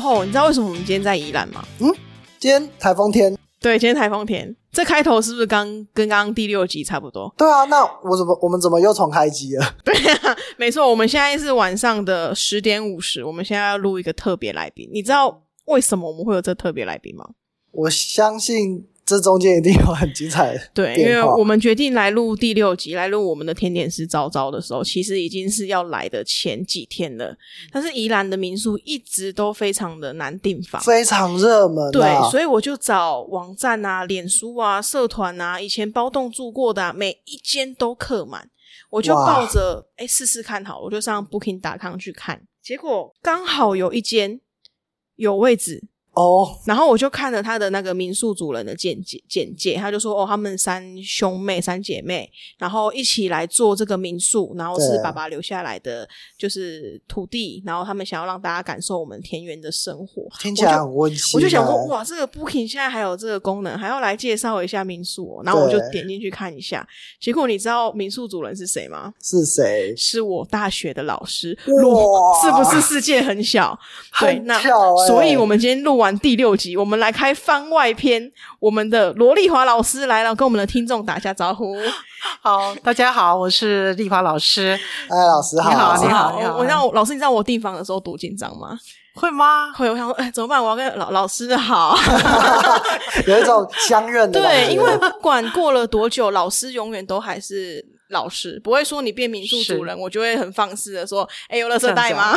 厚厚，你知道为什么我们今天在宜兰吗？嗯今天台风天，对，今天台风天。这开头是不是刚跟刚刚第六集差不多？对啊，那我怎么我们怎么又重开机了？对啊，没错，我们现在是晚上的十点五十，我们现在要录一个特别来宾。你知道为什么我们会有这特别来宾吗？我相信这中间一定有很精彩的对，因为我们决定来录第六集，来录我们的甜点师招招的时候，其实已经是要来的前几天了。但是宜兰的民宿一直都非常的难订房，非常热门、啊，对，所以我就找网站啊、脸书啊、社团啊，以前包栋住过的、啊，每一间都客满。我就抱着哎试试看好，我就上 Booking.com 去看，结果刚好有一间有位置，哦，然后我就看了他的那个民宿主人的简介，简介，他就说哦，他们三兄妹、三姐妹，然后一起来做这个民宿，然后是爸爸留下来的就是土地，然后他们想要让大家感受我们田园的生活。听起来很温馨、啊。我就想说，哇，这个 Booking 现在还有这个功能，还要来介绍一下民宿、哦，然后我就点进去看一下。结果你知道民宿主人是谁吗？是谁？是我大学的老师，哇录是不是世界很小？对，很那所以我们今天录完第六集，我们来开番外篇。我们的罗丽华老师来了，跟我们的听众打一下招呼。好，大家好，我是丽华老师。哎，老师好，你好你好你好我我让我老师，你知道我订房的时候多紧张吗？会吗？会，我想说，哎，怎么办？我要跟老老师好。有一种相认的。对，因为不管过了多久，老师永远都还是老师，不会说你变民宿主人，我就会很放肆的说，哎，有垃圾袋吗？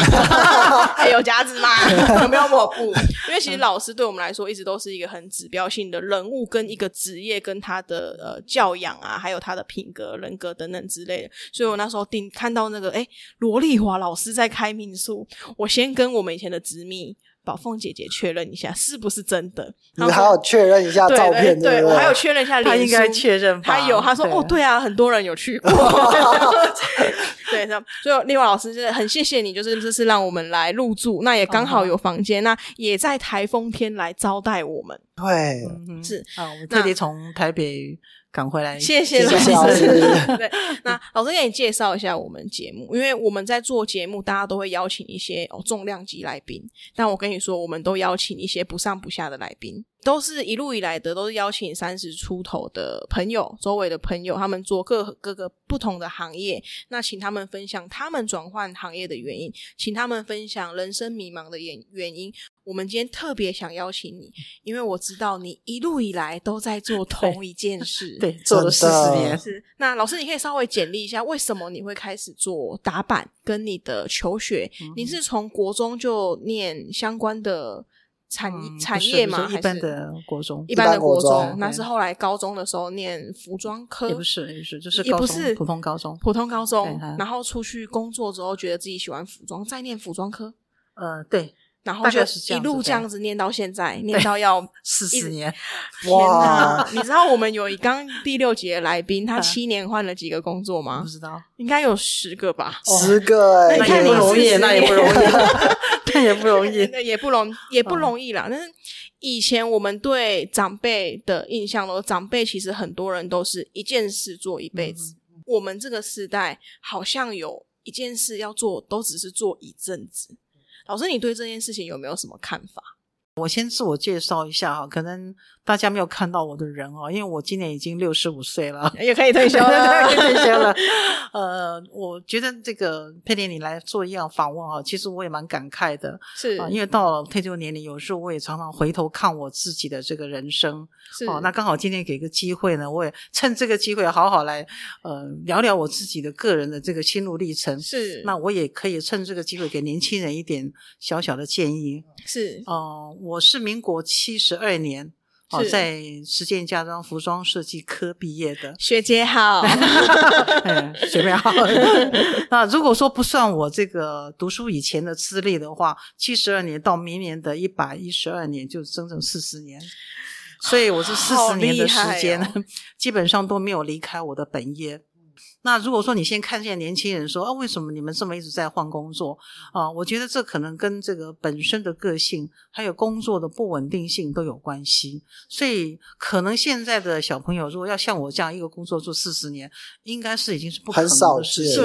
哎，有夹子吗？有没有抹布？因为其实老师对我们来说，一直都是一个很指标性的人物，跟一个职业，跟他的呃教养啊，还有他的品格、人格等等之类的。所以我那时候订看到那个，哎，罗丽华老师在开民宿，我先跟我们以前的执秘。宝凤姐姐确认一下是不是真的，你还要确认一下对照片，对还有确认一下脸，他应该确认吧。他有，他说哦，对啊，很多人有去过，对，这样所以另外老师就是很谢谢你，就是这次让我们来入住，那也刚好有房间，那也在台风天来招待我们，对，嗯是啊，我们特地从台北赶回来。谢谢。老师 对，那老师给你介绍一下我们节目，因为我们在做节目，大家都会邀请一些哦重量级来宾，但我跟你说，我们都邀请一些不上不下的来宾，都是一路以来的，都是邀请三十出头的朋友，周围的朋友，他们做各各个不同的行业，那请他们分享他们转换行业的原因，请他们分享人生迷茫的原原因。我们今天特别想邀请你，因为我知道你一路以来都在做同一件事。对，做了四十年。是，那老师，你可以稍微简历一下，为什么你会开始做打板跟你的求学？嗯你是从国中就念相关的产、嗯产业吗？不是一般的国中一般的国中那是后来高中的时候念服装科，也不是，也不是，就是高中也不是普通高中。普通高中，然后出去工作之后，觉得自己喜欢服装，再念服装科，呃，对，然后就一路这样子念到现在，念到要 四十年。天哇！你知道我们有一 刚第六节的来宾，他啊七年换了几个工作吗不？知道，应该有十个吧。十个哎，那也不容易，那也不容易，那也不容易。那也不容也不容易啦。但是以前我们对长辈的印象都，长辈其实很多人都是一件事做一辈子。我们这个时代好像有一件事要做，都只是做一阵子。老师，你对这件事情有没有什么看法？我先自我介绍一下哈，可能大家没有看到我的人哦，因为我今年已经六十五岁了。也可以退休了。可以，退休了。呃，我觉得这个佩莲你来做一样访问啊，其实我也蛮感慨的是啊，因为到了退休年龄，有时候我也常常回头看我自己的这个人生。是哦，那刚好今天给个机会呢，我也趁这个机会好好来呃聊聊我自己的个人的这个心路历程。是那我也可以趁这个机会给年轻人一点小小的建议。是哦、我是民国七十二年哦，在实践家装服装设计科毕业的。学姐好，嗯，学妹好。那如果说不算我这个读书以前的资历的话，七十二年到明年的一百一十二年，就整整四十年。所以我是四好十年的时间，哦 基本上都没有离开我的本业。那如果说你先看见年轻人说啊，为什么你们这么一直在换工作啊？我觉得这可能跟这个本身的个性，还有工作的不稳定性都有关系。所以可能现在的小朋友如果要像我这样一个工作做四十年，应该是已经是不可能很少见的事情。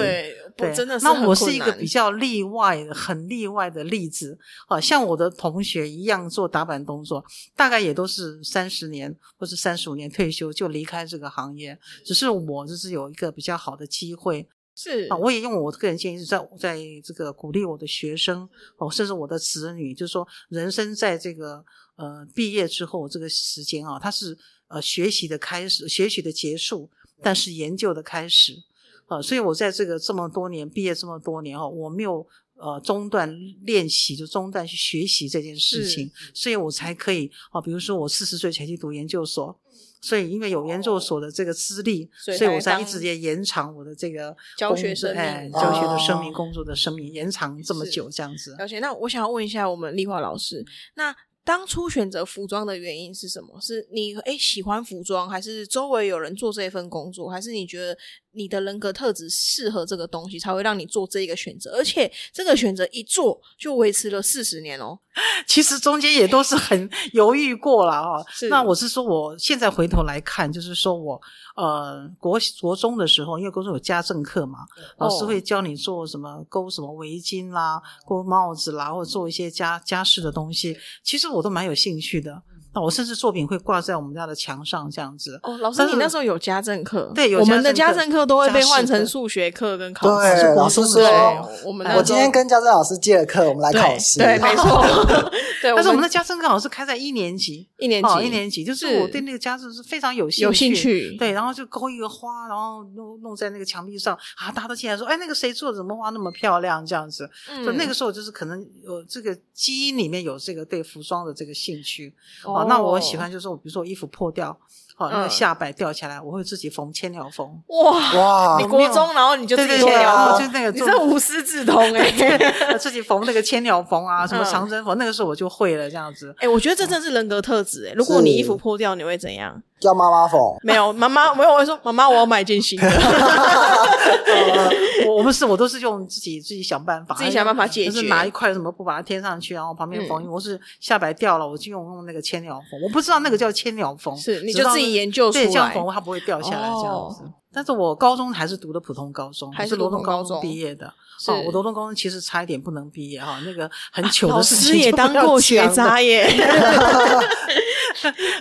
对，真的是那我是一个比较例外的、很例外的例子。啊，像我的同学一样做打板工作，大概也都是三十年或是三十五年退休就离开这个行业。只是我就是有一个比较好的机会是啊，我也用我个人建议是在在这个鼓励我的学生哦，甚至我的子女，就是说人生在这个呃毕业之后这个时间啊，它是呃学习的开始，学习的结束，但是研究的开始。啊，所以我在这个这么多年毕业这么多年哦，我没有呃中断练习，就中断去学习这件事情，所以我才可以啊，比如说我四十岁才去读研究所，所以因为有研究所的这个资历，所以我才一直也延长我的这个教学生命哎，教学的生命、哦工作的生命延长这么久，这样子。而且。那我想要问一下我们丽华老师，那当初选择服装的原因是什么？是你诶喜欢服装，还是周围有人做这份工作，还是你觉得你的人格特质适合这个东西，才会让你做这一个选择？而且这个选择一做就维持了四十年哦。其实中间也都是很犹豫过了 哈、是那我是说，我现在回头来看，就是说我呃国国中的时候，因为国中有家政课嘛，老师哦会教你做什么勾什么围巾啦、勾帽子啦，或者做一些家家事的东西，其实我都蛮有兴趣的。那我甚至作品会挂在我们家的墙上这样子。哦，老师，你那时候有家政课？对有我们的家政课都会被换成数学课跟考试对试。老师我们那我今天跟家政老师借了课，我们来考试。对，没错。对，但是我们的的家政课好像是开在一年级，一年级哦，一年级，就是是我对那个家政是非常有兴趣，有兴趣，对，然后就勾一个花，然后弄弄在那个墙壁上啊，大家都进来说，哎，那个谁做的，什么花那么漂亮？这样子，嗯就那个时候就是可能有这个基因里面有这个对服装的这个兴趣哦啊。那我喜欢就是说，比如说我衣服破掉，好、那个嗯下摆掉下来，我会自己缝千鸟缝。哇。哇你，国中，然后你就自对对对，己写了然后就那个做你这无师自通 哎、自己缝那个千鸟缝啊，什么嗯长针缝，那个时候我就会了这样子。哎、我觉得这真是人格特质哎。如果你衣服破掉，你会怎样？叫妈妈缝。没有，妈妈没有，我会说妈妈，我要买一件新的。呃我我不是，我都是用自己自己想办法，自己想办法解决就是拿一块什么布把它贴上去，然后旁边缝。嗯我是下摆掉了，我就用用那个千鸟缝，我不知道那个叫千鸟缝，是你就自己研究出对，这样来缝它不会掉下来这样哦子。但是我高中还是读的普通高中，还是罗通高中毕业的。哦，我罗东高中其实差一点不能毕业哈，那个很糗老的事情师也当过学渣耶。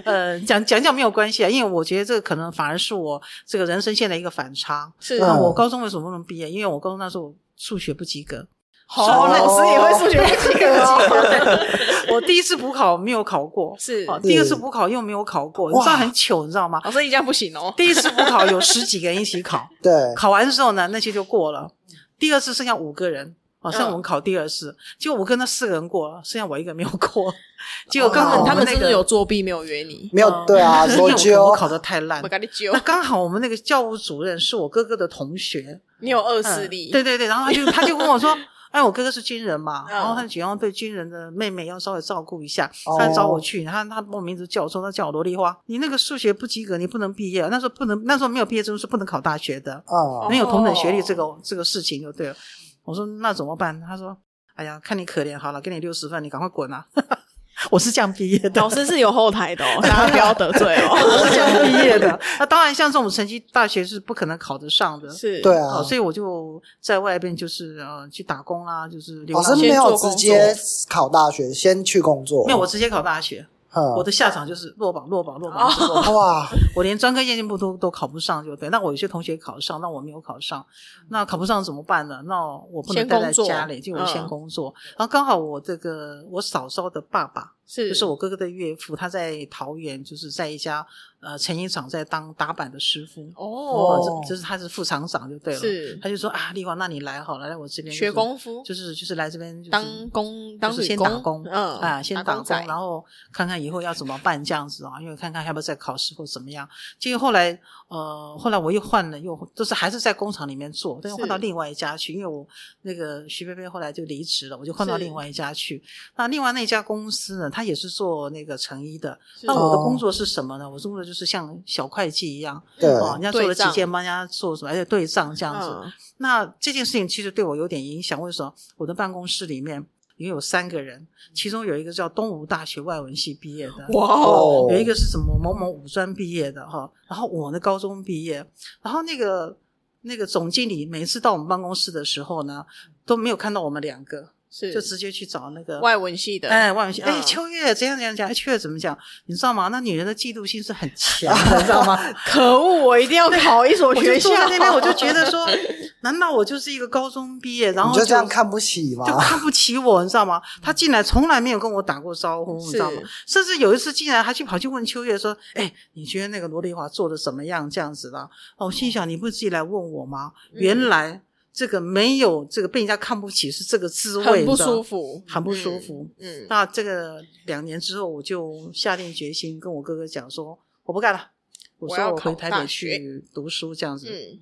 呃，讲讲讲没有关系啊，因为我觉得这个可能反而是我这个人生现在一个反差。是我高中为什么不能毕业？因为我高中那时候数学不及格，好，老师也会数学不及格。我第一次补考没有考过，是哦，第二次补考又没有考过，你知道很糗，你知道吗？老师你这样不行哦。第一次补考有十几个人一起考，对，考完之后呢，那些就过了。第二次剩下五个人，哦，剩嗯我们考第二次，结果我跟那四个人过了，剩下我一个没有过。结果刚好他们是不那个是有作弊没有约你？没有呃对啊，因为我考的太烂那，刚好我们那个教务主任是我哥哥的同学，你有恶嗯势力。对对对，然后他就他就跟我说。哎，我哥哥是军人嘛，嗯然后他就要对军人的妹妹要稍微照顾一下，哦他就找我去，他他把我名字叫我说，他叫我萝莉花，你那个数学不及格，你不能毕业。那时候不能，那时候没有毕业证书，是不能考大学的，哦，没有同等学历这个这个事情就对了。我说那怎么办？他说，哎呀，看你可怜，好了，给你六十分，你赶快滚啊！我是这样毕业的，老师是有后台的哦，大家不要得罪哦 我哦。是这样毕业的。那当然，像这种成绩，大学是不可能考得上的。是，对哦，啊，所以我就在外边就是呃去打工啦，就是流老浪师没有直接考大学，先去工作。没有，我直接考大学，嗯，我的下场就是落榜，落榜，落榜，哦落榜。哇，我连专科夜间部都都考不上，就对。那我有些同学考上，那我没有考上，那考不上怎么办呢？那我不能待在家里，就我先嗯工作。然后刚好我这个我嫂嫂的爸爸，是就是我哥哥的岳父，他在桃园，就是在一家呃成衣厂在当打板的师傅。哦，这就是他是副厂长就对了。是他就说啊，丽华，那你来好了，来我这边、学功夫就是就是来这边、就是、当工当就是先打工，嗯啊，先打工，打工然后看看以后要怎么办这样子啊，因为看看要不要再考试或怎么样。结果后来，呃，后来我又换了，又就是还是在工厂里面做，但是换到另外一家去，因为我那个徐贝贝后来就离职了，我就换到另外一家去。那另外那家公司呢，他也是做那个成衣的。那我的哦工作是什么呢？我做的就是像小会计一样，对哦，人家做了几件，帮人家做什么，而且对账这样子。嗯那这件事情其实对我有点影响。为什么？我的办公室里面因为有三个人，其中有一个叫东吴大学外文系毕业的，哇哦，有一个是什么某某五专毕业的哈，然后我呢高中毕业，然后那个那个总经理每次到我们办公室的时候呢，都没有看到我们两个，是就直接去找那个外文系的，哎，外文系，哎，嗯秋月怎样怎样讲，哎，秋月怎么讲？你知道吗？那女人的嫉妒心是很强的，你知道吗？可恶，我一定要考一所我就学校坐。在那边，我就 觉得说，难道我就是一个高中毕业，然后就这样看不起吗？就看不起我，你知道吗？他进来从来没有跟我打过招呼，你知道吗？甚至有一次进来，还去跑去问秋月说：“哎，你觉得那个罗丽华做的怎么样？”这样子的。哦，我心想你不是自己来问我吗？嗯原来这个没有这个被人家看不起是这个滋味，很不舒服，很不舒服。嗯，嗯，那这个两年之后，我就下定决心跟我哥哥讲说，我不干了。我说我回台北去读书这样子。嗯，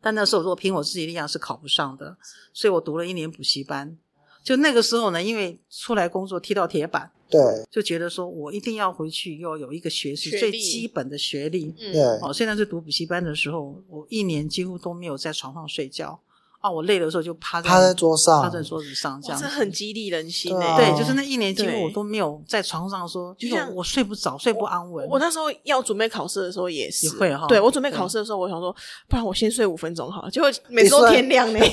但那时候如果凭我自己力量是考不上的，所以我读了一年补习班。就那个时候呢，因为出来工作踢到铁板，对就觉得说我一定要回去要有一个学士学历最基本的学历。嗯对，哦，现在是读补习班的时候，我一年几乎都没有在床上睡觉啊，我累的时候就趴在趴在桌上趴在桌子上这，样子。这很激励人心对啊诶。对，就是那一年几乎我都没有在床上说，就像我睡不着，睡不安稳。我那时候要准备考试的时候也是，也会哈对我准备考试的时候，我想说，不然我先睡五分钟好了，结果每次都天亮呢。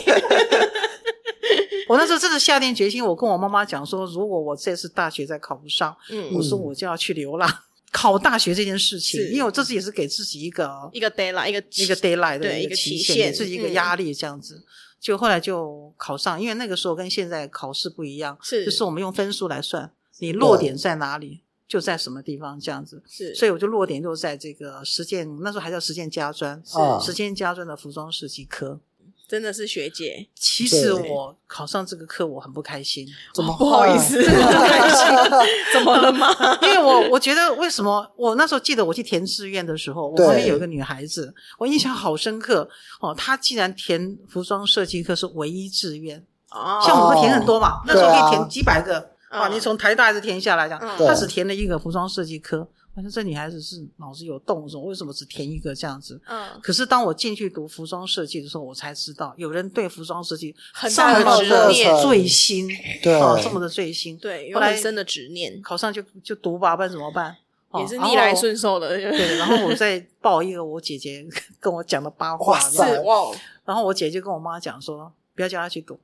我那时候真的下定决心，我跟我妈妈讲说，如果我这次大学再考不上，嗯我说我就要去流浪。考大学这件事情，因为我这次也是给自己一个一个 deadline，一个一个 d a y l i g h t 的对一个期限，自己一个嗯压力这样子。就后来就考上，因为那个时候跟现在考试不一样，是就是我们用分数来算，你落点在哪里，就在什么地方这样子。是，所以我就落点就在这个实践，那时候还叫实践家专，是实践家专的服装设计科。真的是学姐，其实我考上这个课，我很不开心。怎么不好意思，怎么了吗？因为我我觉得为什么我那时候记得我去填志愿的时候，我对旁边有一个女孩子，我印象好深刻哦。她竟然填服装设计科是唯一志愿，哦像我们填很多嘛，那时候可以填几百个，哇！嗯你从台大一直填下来讲，嗯她只填了一个服装设计科。我说这女孩子是脑子有洞，说为什么只填一个这样子？嗯，可是当我进去读服装设计的时候，我才知道有人对服装设计很这大的执么的念醉心，对哦，这么的醉心。对，有来很深的执念，考上就就读吧，不然怎么办？哦也是逆来顺受的，对，然后我再报一个我姐姐 跟我讲的八卦，是哇，然后我姐就跟我妈讲说，不要叫她去读。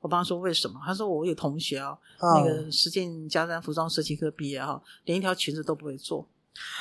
我妈说为什么？她说我有同学啊，那嗯个实践加山服装设计科毕业哈，连一条裙子都不会做，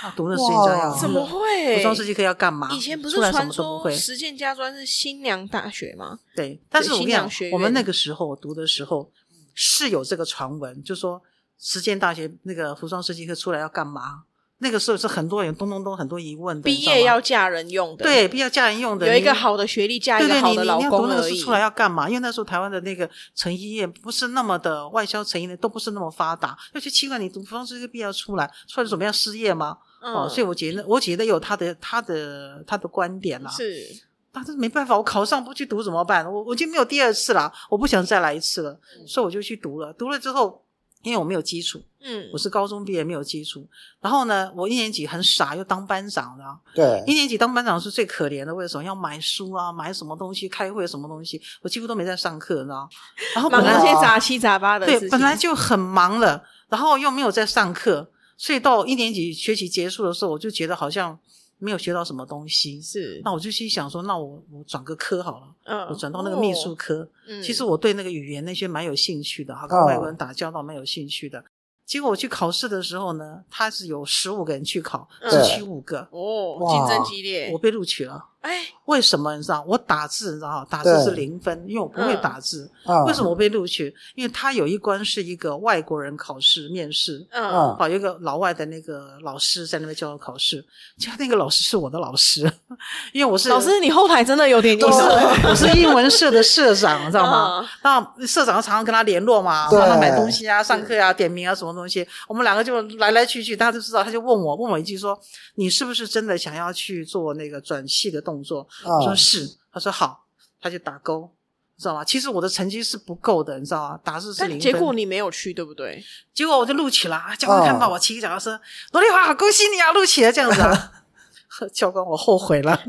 啊，读那实践家要怎么会？服装设计课要干嘛？以前不是传么都不会。说实践家专是新娘大学吗？对，但是我跟你讲新娘学，院我们那个时候读的时候是有这个传闻，就说实践大学那个服装设计课出来要干嘛？那个时候是很多人咚咚咚很多疑问的，毕业要嫁人用的，，对，毕业嫁人用的，有一个你好的学历嫁一对对，个好的老你你你要公而已读那个书。出来要干嘛？因为那时候台湾的那个成衣业不是那么的外销成衣的都不是那么发达，而且奇怪，你读服装设计毕业出来，出来准备要失业吗？哦，嗯，所以我觉得我觉得有他的他的他的观点啦，是但是没办法，我考上不去读怎么办？我我就没有第二次了，我不想再来一次了，所以我就去读了。读了之后，因为我没有基础，嗯我是高中毕业没有基础，然后呢，我一年级很傻，又当班长的。对一年级当班长是最可怜的，为什么要买书啊，买什么东西，开会什么东西，我几乎都没在上课，你知道？然后本来些杂七杂八的事对，本来就很忙了，然后又没有在上课，所以到一年级学期结束的时候，我就觉得好像没有学到什么东西。是那我就心想说，那我我转个科好了，嗯我转到那个秘书科。嗯其实我对那个语言那些蛮有兴趣的，哈，跟哦外国人打交道蛮有兴趣的。结果我去考试的时候呢，他是有十五个人去考，嗯只取五个，哦，竞争激烈我，被录取了。哎，为什么你知道？我打字，你知道吗？打字是零分，因为我不会打字。嗯为什么我被录取？因为他有一关是一个外国人考试面试，嗯嗯啊，有一个老外的那个老师在那边教我考试，就那个老师是我的老师，因为我是老师，你后台真的有点意 我是思，我是英文社的社长，你知道吗嗯？那社长常常跟他联络嘛，帮他买东西啊、上课啊、点名啊什么东西，我们两个就来来去去，大家都知道。他就问我，问我一句说：“你是不是真的想要去做那个转系的动作？”我说嗯是。他说好，他就打勾。知道吗？其实我的成绩是不够的，你知道吗？打字是零结果你没有去，对不对？结果我就录取了，教官看到我骑个脚踏车，罗丽华，恭喜你啊，录取了这样子啊。教官，我后悔了。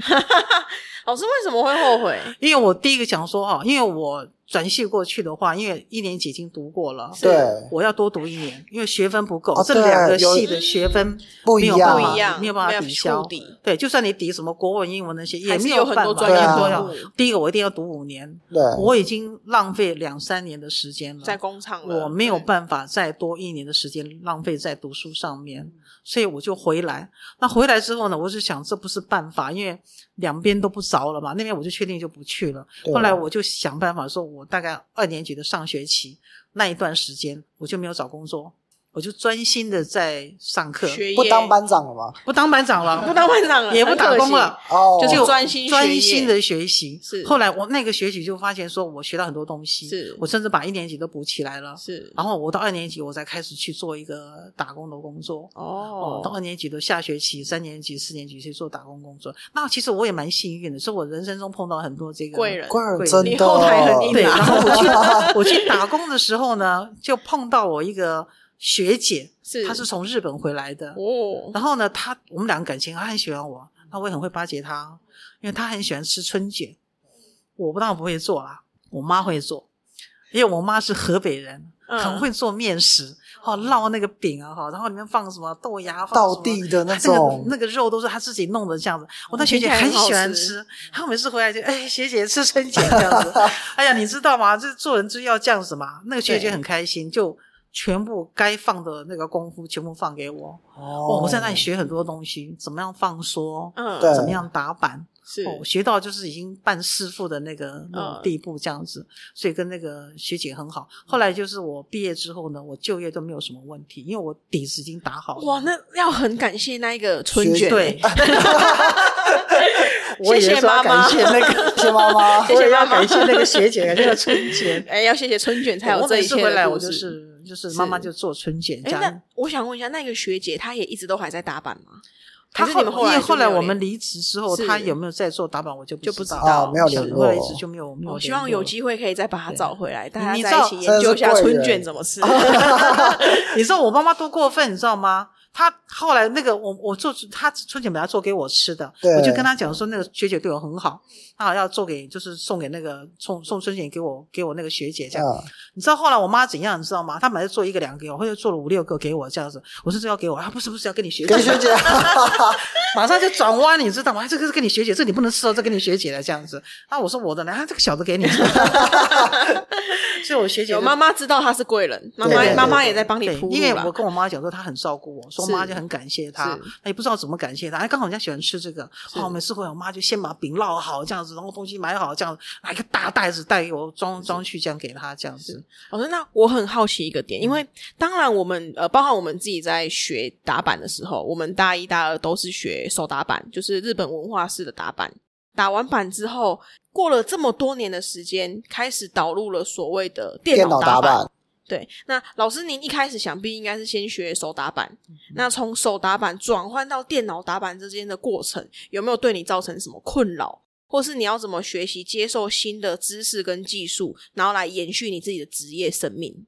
老师为什么会后悔？因为我第一个想说哦，因为我转系过去的话，因为一年级已经读过了，对，我要多读一年，因为学分不够，哦这两个系的学分不一样没有办法不一样，没有办法抵消触。底对，就算你抵什么国文、英文那些，也是没有很多办法。专业多要科目第一个，我一定要读五年，对，我已经浪费两三年的时间了，在工厂了，我没有办法再多一年的时间浪费在读书上面，所以我就回来。那回来之后呢，我就想这不是办法，因为两边都不着了嘛。那边我就确定就不去了。后来我就想办法说，我大概二年级的上学期那一段时间，我就没有找工作，我就专心的在上课，学业不当班长了吗？不当班长了，不当班长了，也不打工了。哦，就是专心专心的学习。是后来我那个学期就发现，说我学到很多东西，是我甚至把一年级都补起来了。是然后我到二年级，我才开始去做一个打工的工作。哦，到哦二年级的下学期，三年级、四年级去做打工工作。那其实我也蛮幸运的，是我人生中碰到很多这个贵人贵人真的你后台很硬对，啊然后我去 我去打工的时候呢，就碰到我一个学姐，是她是从日本回来的。哦然后呢，她我们两个感情，她很喜欢我，那我也很会巴结她，因为她很喜欢吃春卷。我不当然不会做啦，我妈会做，因为我妈是河北人，嗯很会做面食，哦，烙那个饼啊，哈，然后里面放什么豆芽，放道什么地的那那种个那个肉都是她自己弄的，这样子。我那学姐很喜欢吃吃，她每次回来就哎，学姐吃春卷这样子。哎呀，你知道吗？这做人就要这样子嘛。那个学姐很开心，就全部该放的那个功夫全部放给我。哦，哦我在那里学很多东西，怎么样放缩，嗯。对。怎么样打板，是。哦，学到就是已经半师傅的那个那种嗯地步这样子，所以跟那个学姐很好。后来就是我毕业之后呢，我就业都没有什么问题，因为我底子已经打好了。哇，那要很感谢那一个春学卷，对，我谢谢也是要妈妈。感谢那个，谢谢妈妈。谢 谢我也要妈妈感谢那个学姐，感谢那个春卷。哎，要谢谢春卷才有这一切每次回来，我就是就是妈妈就做春卷哎，那我想问一下，那个学姐她也一直都还在打板吗？他还是你们后来因为后来我们离职之后，是他有没有在做打板，我就就不知道。知道哦没有联络后来一直就没有。我哦希望有机会可以再把她找回来，大家在一起研究一下春卷怎么吃。你知道我妈妈多过分，你知道吗？她后来那个我我做他春卷本来做给我吃的，我就跟他讲说那个学姐对我很好，她要做给就是送给那个送送春卷给我给我那个学姐这样。嗯，你知道后来我妈怎样？你知道吗？她本来做一个两个给我，后来做了五六个给我这样子。我说这要给我啊，不是不是要跟你学姐，跟学姐 马上就转弯，你知道吗？这个是跟你学姐，这你不能吃哦，这跟你学姐的这样子。啊，我说我的呢，啊，这个小的给你。所以我学姐我妈妈知道她是贵人，妈妈对对妈妈也在帮你对，铺因为我跟我妈讲说她很照顾我，说妈就很感谢他，他，也不知道怎么感谢他。哎，刚好人家喜欢吃这个，哦，每次回来我妈就先把饼烙好这样子，然后东西买好这样，拿一个大袋子带给我装装去，这样给他这样子。老师，那我很好奇一个点，因为当然我们呃，包含我们自己在学打板的时候，我们大一、大二都是学手打板，就是日本文化式的打板。打完板之后，过了这么多年的时间，开始导入了所谓的电电脑打脑打板，对，那老师您一开始想必应该是先学手打板，嗯那从手打板转换到电脑打板之间的过程，有没有对你造成什么困扰？或是你要怎么学习接受新的知识跟技术，然后来延续你自己的职业生命？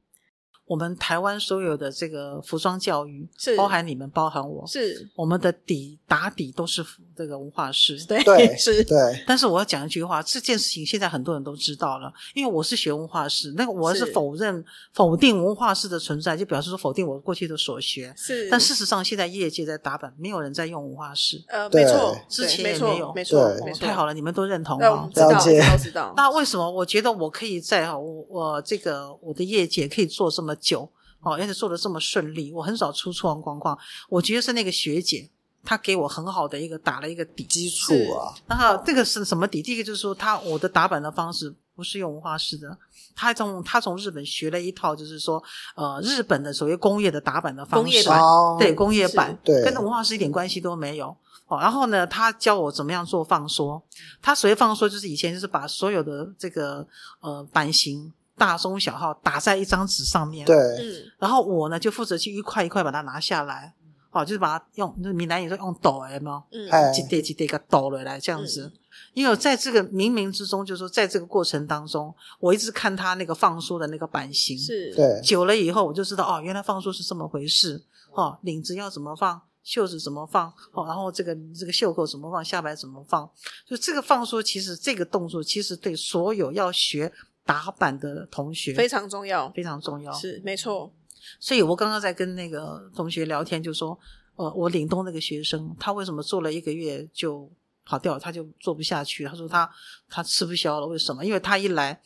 我们台湾所有的这个服装教育，是包含你们，包含我，是，我们的底打底都是这个文化师。对，对是，对，但是我要讲一句话，这件事情现在很多人都知道了，因为我是学文化师，那个我是是否认否定文化师的存在，就表示说否定我过去的所学。是，但事实上，现在业界在打板，没有人在用文化师，呃，对没错，之前也没有没错，没错，哦太好了，你们都认同。知道，了知道，知道。那为什么我觉得我可以在哈我我这个我的业界可以做这么久哦，而且做的这么顺利，我很少出错状况。我觉得是那个学姐，她给我很好的一个打了一个底基础啊，然后这个是什么底？第一个就是说，他我的打板的方式不是用文化式的，他从他从日本学了一套，就是说呃日本的所谓工业的打板的方式，工业版哦，对工业版，对跟文化式一点关系都没有。哦，然后呢，他教我怎么样做放缩。他所谓放缩，就是以前就是把所有的这个呃版型大中小号打在一张纸上面，对，嗯，然后我呢就负责去一块一块把它拿下来，哦，就是把它用，就是闽南语说用抖，有没有？嗯，哎。一叠几叠给抖了来这样子。因为我在这个冥冥之中，就是说在这个过程当中，我一直看他那个放书的那个版型，是，对，久了以后，我就知道哦，原来放书是这么回事。哦，领子要怎么放，袖子怎么放哦，然后这个这个袖口怎么放，下摆怎么放，就这个放书，其实这个动作其实对所有要学打板的同学非常重要，非常重要。是没错，所以我刚刚在跟那个同学聊天，就说，呃，我岭东那个学生，他为什么做了一个月就跑掉，他就做不下去？他说他他吃不消了，为什么？因为他一来，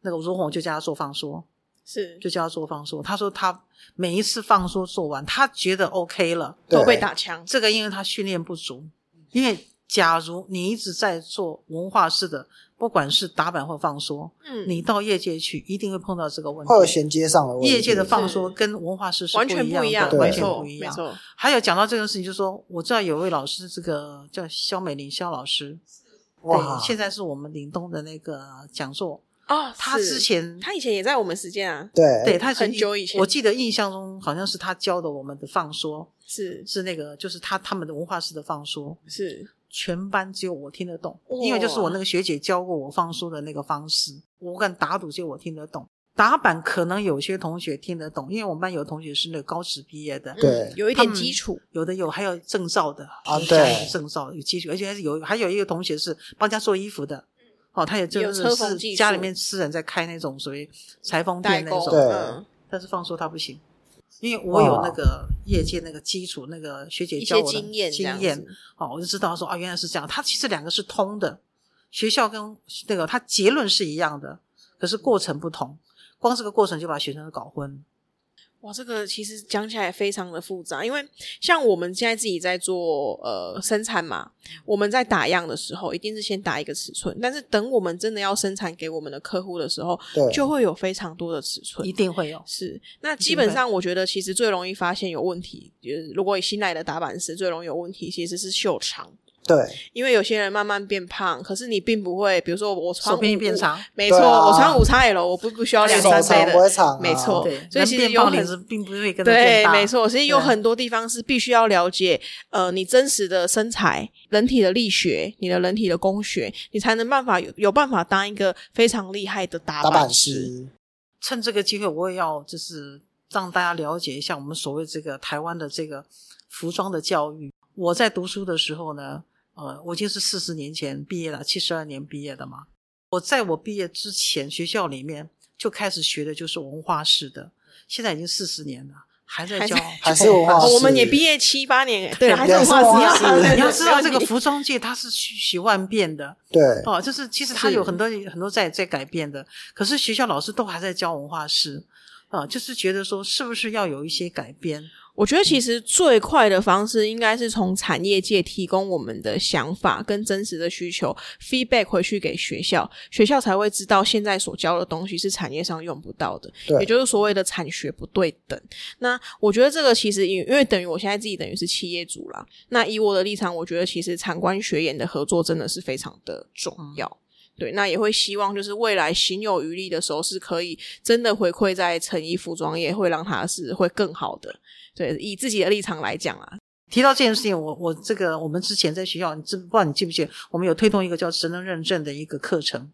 那个如红就叫他做放说，是就叫他做放说。他说他每一次放说做完，他觉得 OK 了，都被打枪，这个因为他训练不足，因为假如你一直在做文化式的，不管是打板或放缩，嗯，你到业界去一定会碰到这个问题。会有衔接上的问题。业界的放是说跟文化式是完全不一样，的，完全，不一样。没错，还有讲到这个事情，就是说我知道有位老师，这个叫肖美玲肖老师，哇对，，现在是我们岭东的那个讲座。哦，他之前他以前也在我们实践啊，对对他很久以前我记得印象中好像是他教的我们的放说，是是那个就是他他们的文化式的放说，是，全班只有我听得懂，因为就是我那个学姐教过我放书的那个方式，我敢打赌只有我听得懂。打板可能有些同学听得懂，因为我们班有同学是那个高职毕业的，对。嗯有一点基础，有的有还有证照的啊对。有证照有基础，而且还是有还有一个同学是帮家做衣服的，哦，他也就有是家里面私人在开那种所谓裁缝，店那种，对。嗯，但是放说他不行，因为我有那个业界那个基础，那个学姐教我的经验，经验，哦，我就知道说啊，原来是这样。它其实两个是通的，学校跟那个它结论是一样的，可是过程不同。光这个过程就把学生搞昏。哇，这个其实讲起来非常的复杂，因为像我们现在自己在做呃生产嘛，我们在打样的时候，一定是先打一个尺寸，但是等我们真的要生产给我们的客户的时候，对就会有非常多的尺寸一。定会有。是，那基本上我觉得其实最容易发现有问题，就是如果以新来的打板师最容易有问题，其实是袖长。对。因为有些人慢慢变胖，可是你并不会，比如说我穿手臂五变长，没错，啊。我穿五叉 L，我不不需要两三倍长不会的，长啊，没错，所以其实有很并不会跟着对。没错，其实有很多地方是必须要了解，呃，你真实的身材、人体的力学、你的人体的工学，你才能办法有有办法当一个非常厉害的打打板。师，趁这个机会，我也要就是让大家了解一下我们所谓这个台湾的这个服装的教育。我在读书的时候呢，呃，我已经是四十年前毕业了，七十二年毕业的嘛。我在我毕业之前，学校里面就开始学的就是文化式的，现在已经四十年了，还在教 还是文化哦我们也毕业七八年，对，还是文化师师你要知道这个服装界它是许许万变的对哦，就是其实它有很多很多在在改变的，可是学校老师都还在教文化式啊，就是觉得说是不是要有一些改变？我觉得其实最快的方式应该是从产业界提供我们的想法跟真实的需求 feedback 回去给学校，学校才会知道现在所教的东西是产业上用不到的，对也就是所谓的产学不对等。那我觉得这个其实因因为等于我现在自己等于是企业主啦，那以我的立场，我觉得其实产官学研的合作真的是非常的重要。对，那也会希望就是未来行有余力的时候，是可以真的回馈在成衣服装业，会让它是会更好的。对，以自己的立场来讲啊，提到这件事情，我我这个我们之前在学校，你知不知道你记不记得，我们有推动一个叫职能认证的一个课程。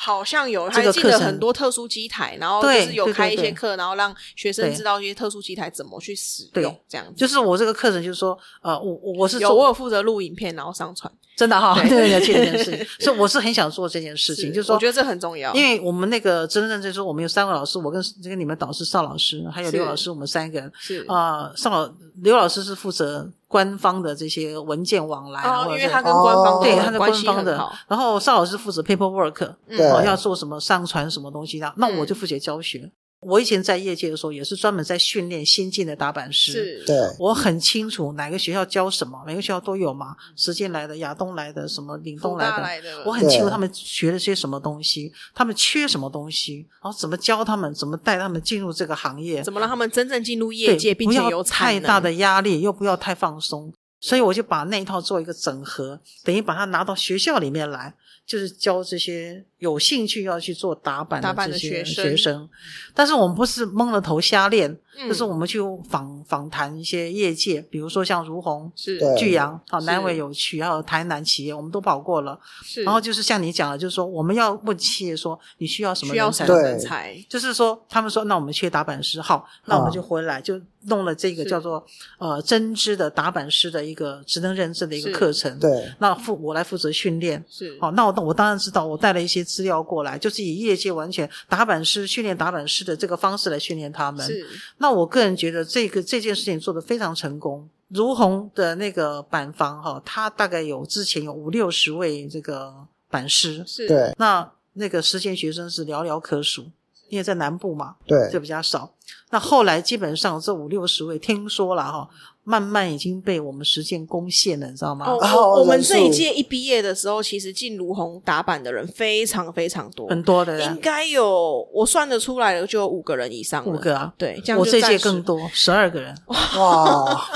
好像有，还记得很多特殊机台，然后就对是有开一些课，然后让学生知道一些特殊机台怎么去使对用，这样子。就是我这个课程，就是说，呃，我我我是有做我有负责录影片，然后上传真的哈，对对记得，这件事情，所以我是很想做这件事情，就是说，我觉得这很重要，因为我们那个真正就是说，我们有三位老师，我跟这个你们导师邵老师，还有刘老师，我们三个人是啊，邵老刘老师是负责官方的这些文件往来啊，哦，或者因为他跟官方哦对他在的官方的然后邵老师负责 paperwork，嗯。对。哦，要做什么上传什么东西的，那我就负责教学。我以前在业界的时候，也是专门在训练新进的打板师。是，对。我很清楚哪个学校教什么，每个学校都有嘛，实践来的、亚东来的、什么岭东来的，来的，我很清楚他们学了些什么东西，他们缺什么东西，然后怎么教他们，怎么带他们进入这个行业，怎么让他们真正进入业界，并不要且有太大的压力，又不要太放松。所以我就把那一套做一个整合，等于把它拿到学校里面来，就是教这些有兴趣要去做打板的这些学生。学生，但是我们不是蒙了头瞎练，嗯。就是我们去访访谈一些业界，比如说像如虹、巨阳、啊是南伟有趣，还有台南企业，我们都跑过了。是，然后就是像你讲的，就是说我们要问企业说你需要什么人才？需要什么对人才？就是说，他们说，那我们缺打板师，好，那我们啊就回来就弄了这个叫做呃针织的打板师的一个职能认证的一个课程。，对，那负我来负责训练。是。好，那我我当然知道，我带了一些资料过来，就是以业界完全打板师训练打板师的这个方式来训练他们。是那我个人觉得这个这件事情做得非常成功。如虹的那个板房哈，他大概有之前有五六十位这个板师，是，对，那那个实践学生是寥寥可数，因为在南部嘛，对就，比较少。那后来基本上这五六十位，听说了哈，慢慢已经被我们实践攻陷了，你知道吗？哦，啊我我们这一届一毕业的时候，其实进卢红打板的人非常非常多，很多的人应，该有我算得出来的就有五个人以上五个啊，对，这样我这届更多，十二个人，哇，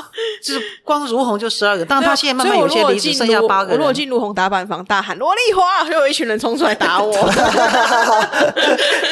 就是光如虹就十二个，当然对啊他现在慢慢有些离职，剩下八个人。我如果进卢红打板房大喊罗丽花，就有一群人冲出来打我。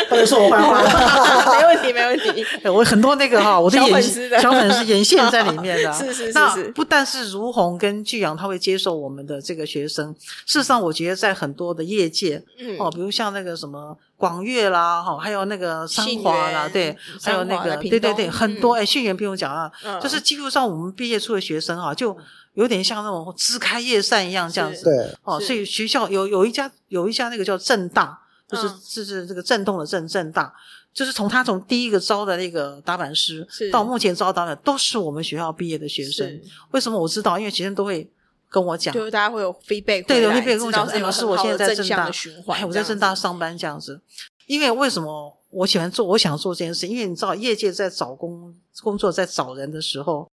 不能说我坏话，没问题，没问题。对我很多那个哈，我的小眼粉丝的小粉丝眼线在里面的啊。是是是那不但是如虹跟巨阳，他会接受我们的这个学生。事实上，我觉得在很多的业界，嗯哦，比如像那个什么广粤啦，哈，还有那个三华啦，对，还有那个对对对，很多嗯哎，信源不用讲啊，嗯就是几乎上我们毕业出的学生啊，就有点像那种枝开叶散一样这样子。对，哦，所以学校有有一家有一家那个叫正大，就是、嗯就是这个震动的震正大，就是从他从第一个招的那个打板师到目前招打板，都是我们学校毕业的学生。为什么我知道？因为学生都会跟我讲，就是大家会有 feedback，对，有回来一边跟我讲，哎，老师，我现在在正大的循环，哎，我在正大上班这样子。因为为什么我喜欢做，我想做这件事？因为你知道，业界在找工工作，在找人的时候，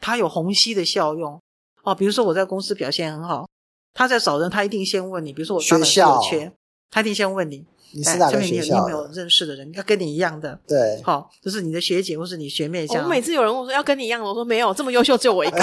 它有虹吸的效用哦。比如说我在公司表现很好，他在找人，他一定先问你，比如说我学校缺，他一定先问你，哎你是哪个学校你有没有？认识的人，要跟你一样的，对，好，就是你的学姐或是你学妹这样。我每次有人问我说要跟你一样的，我说没有，这么优秀只有我一个。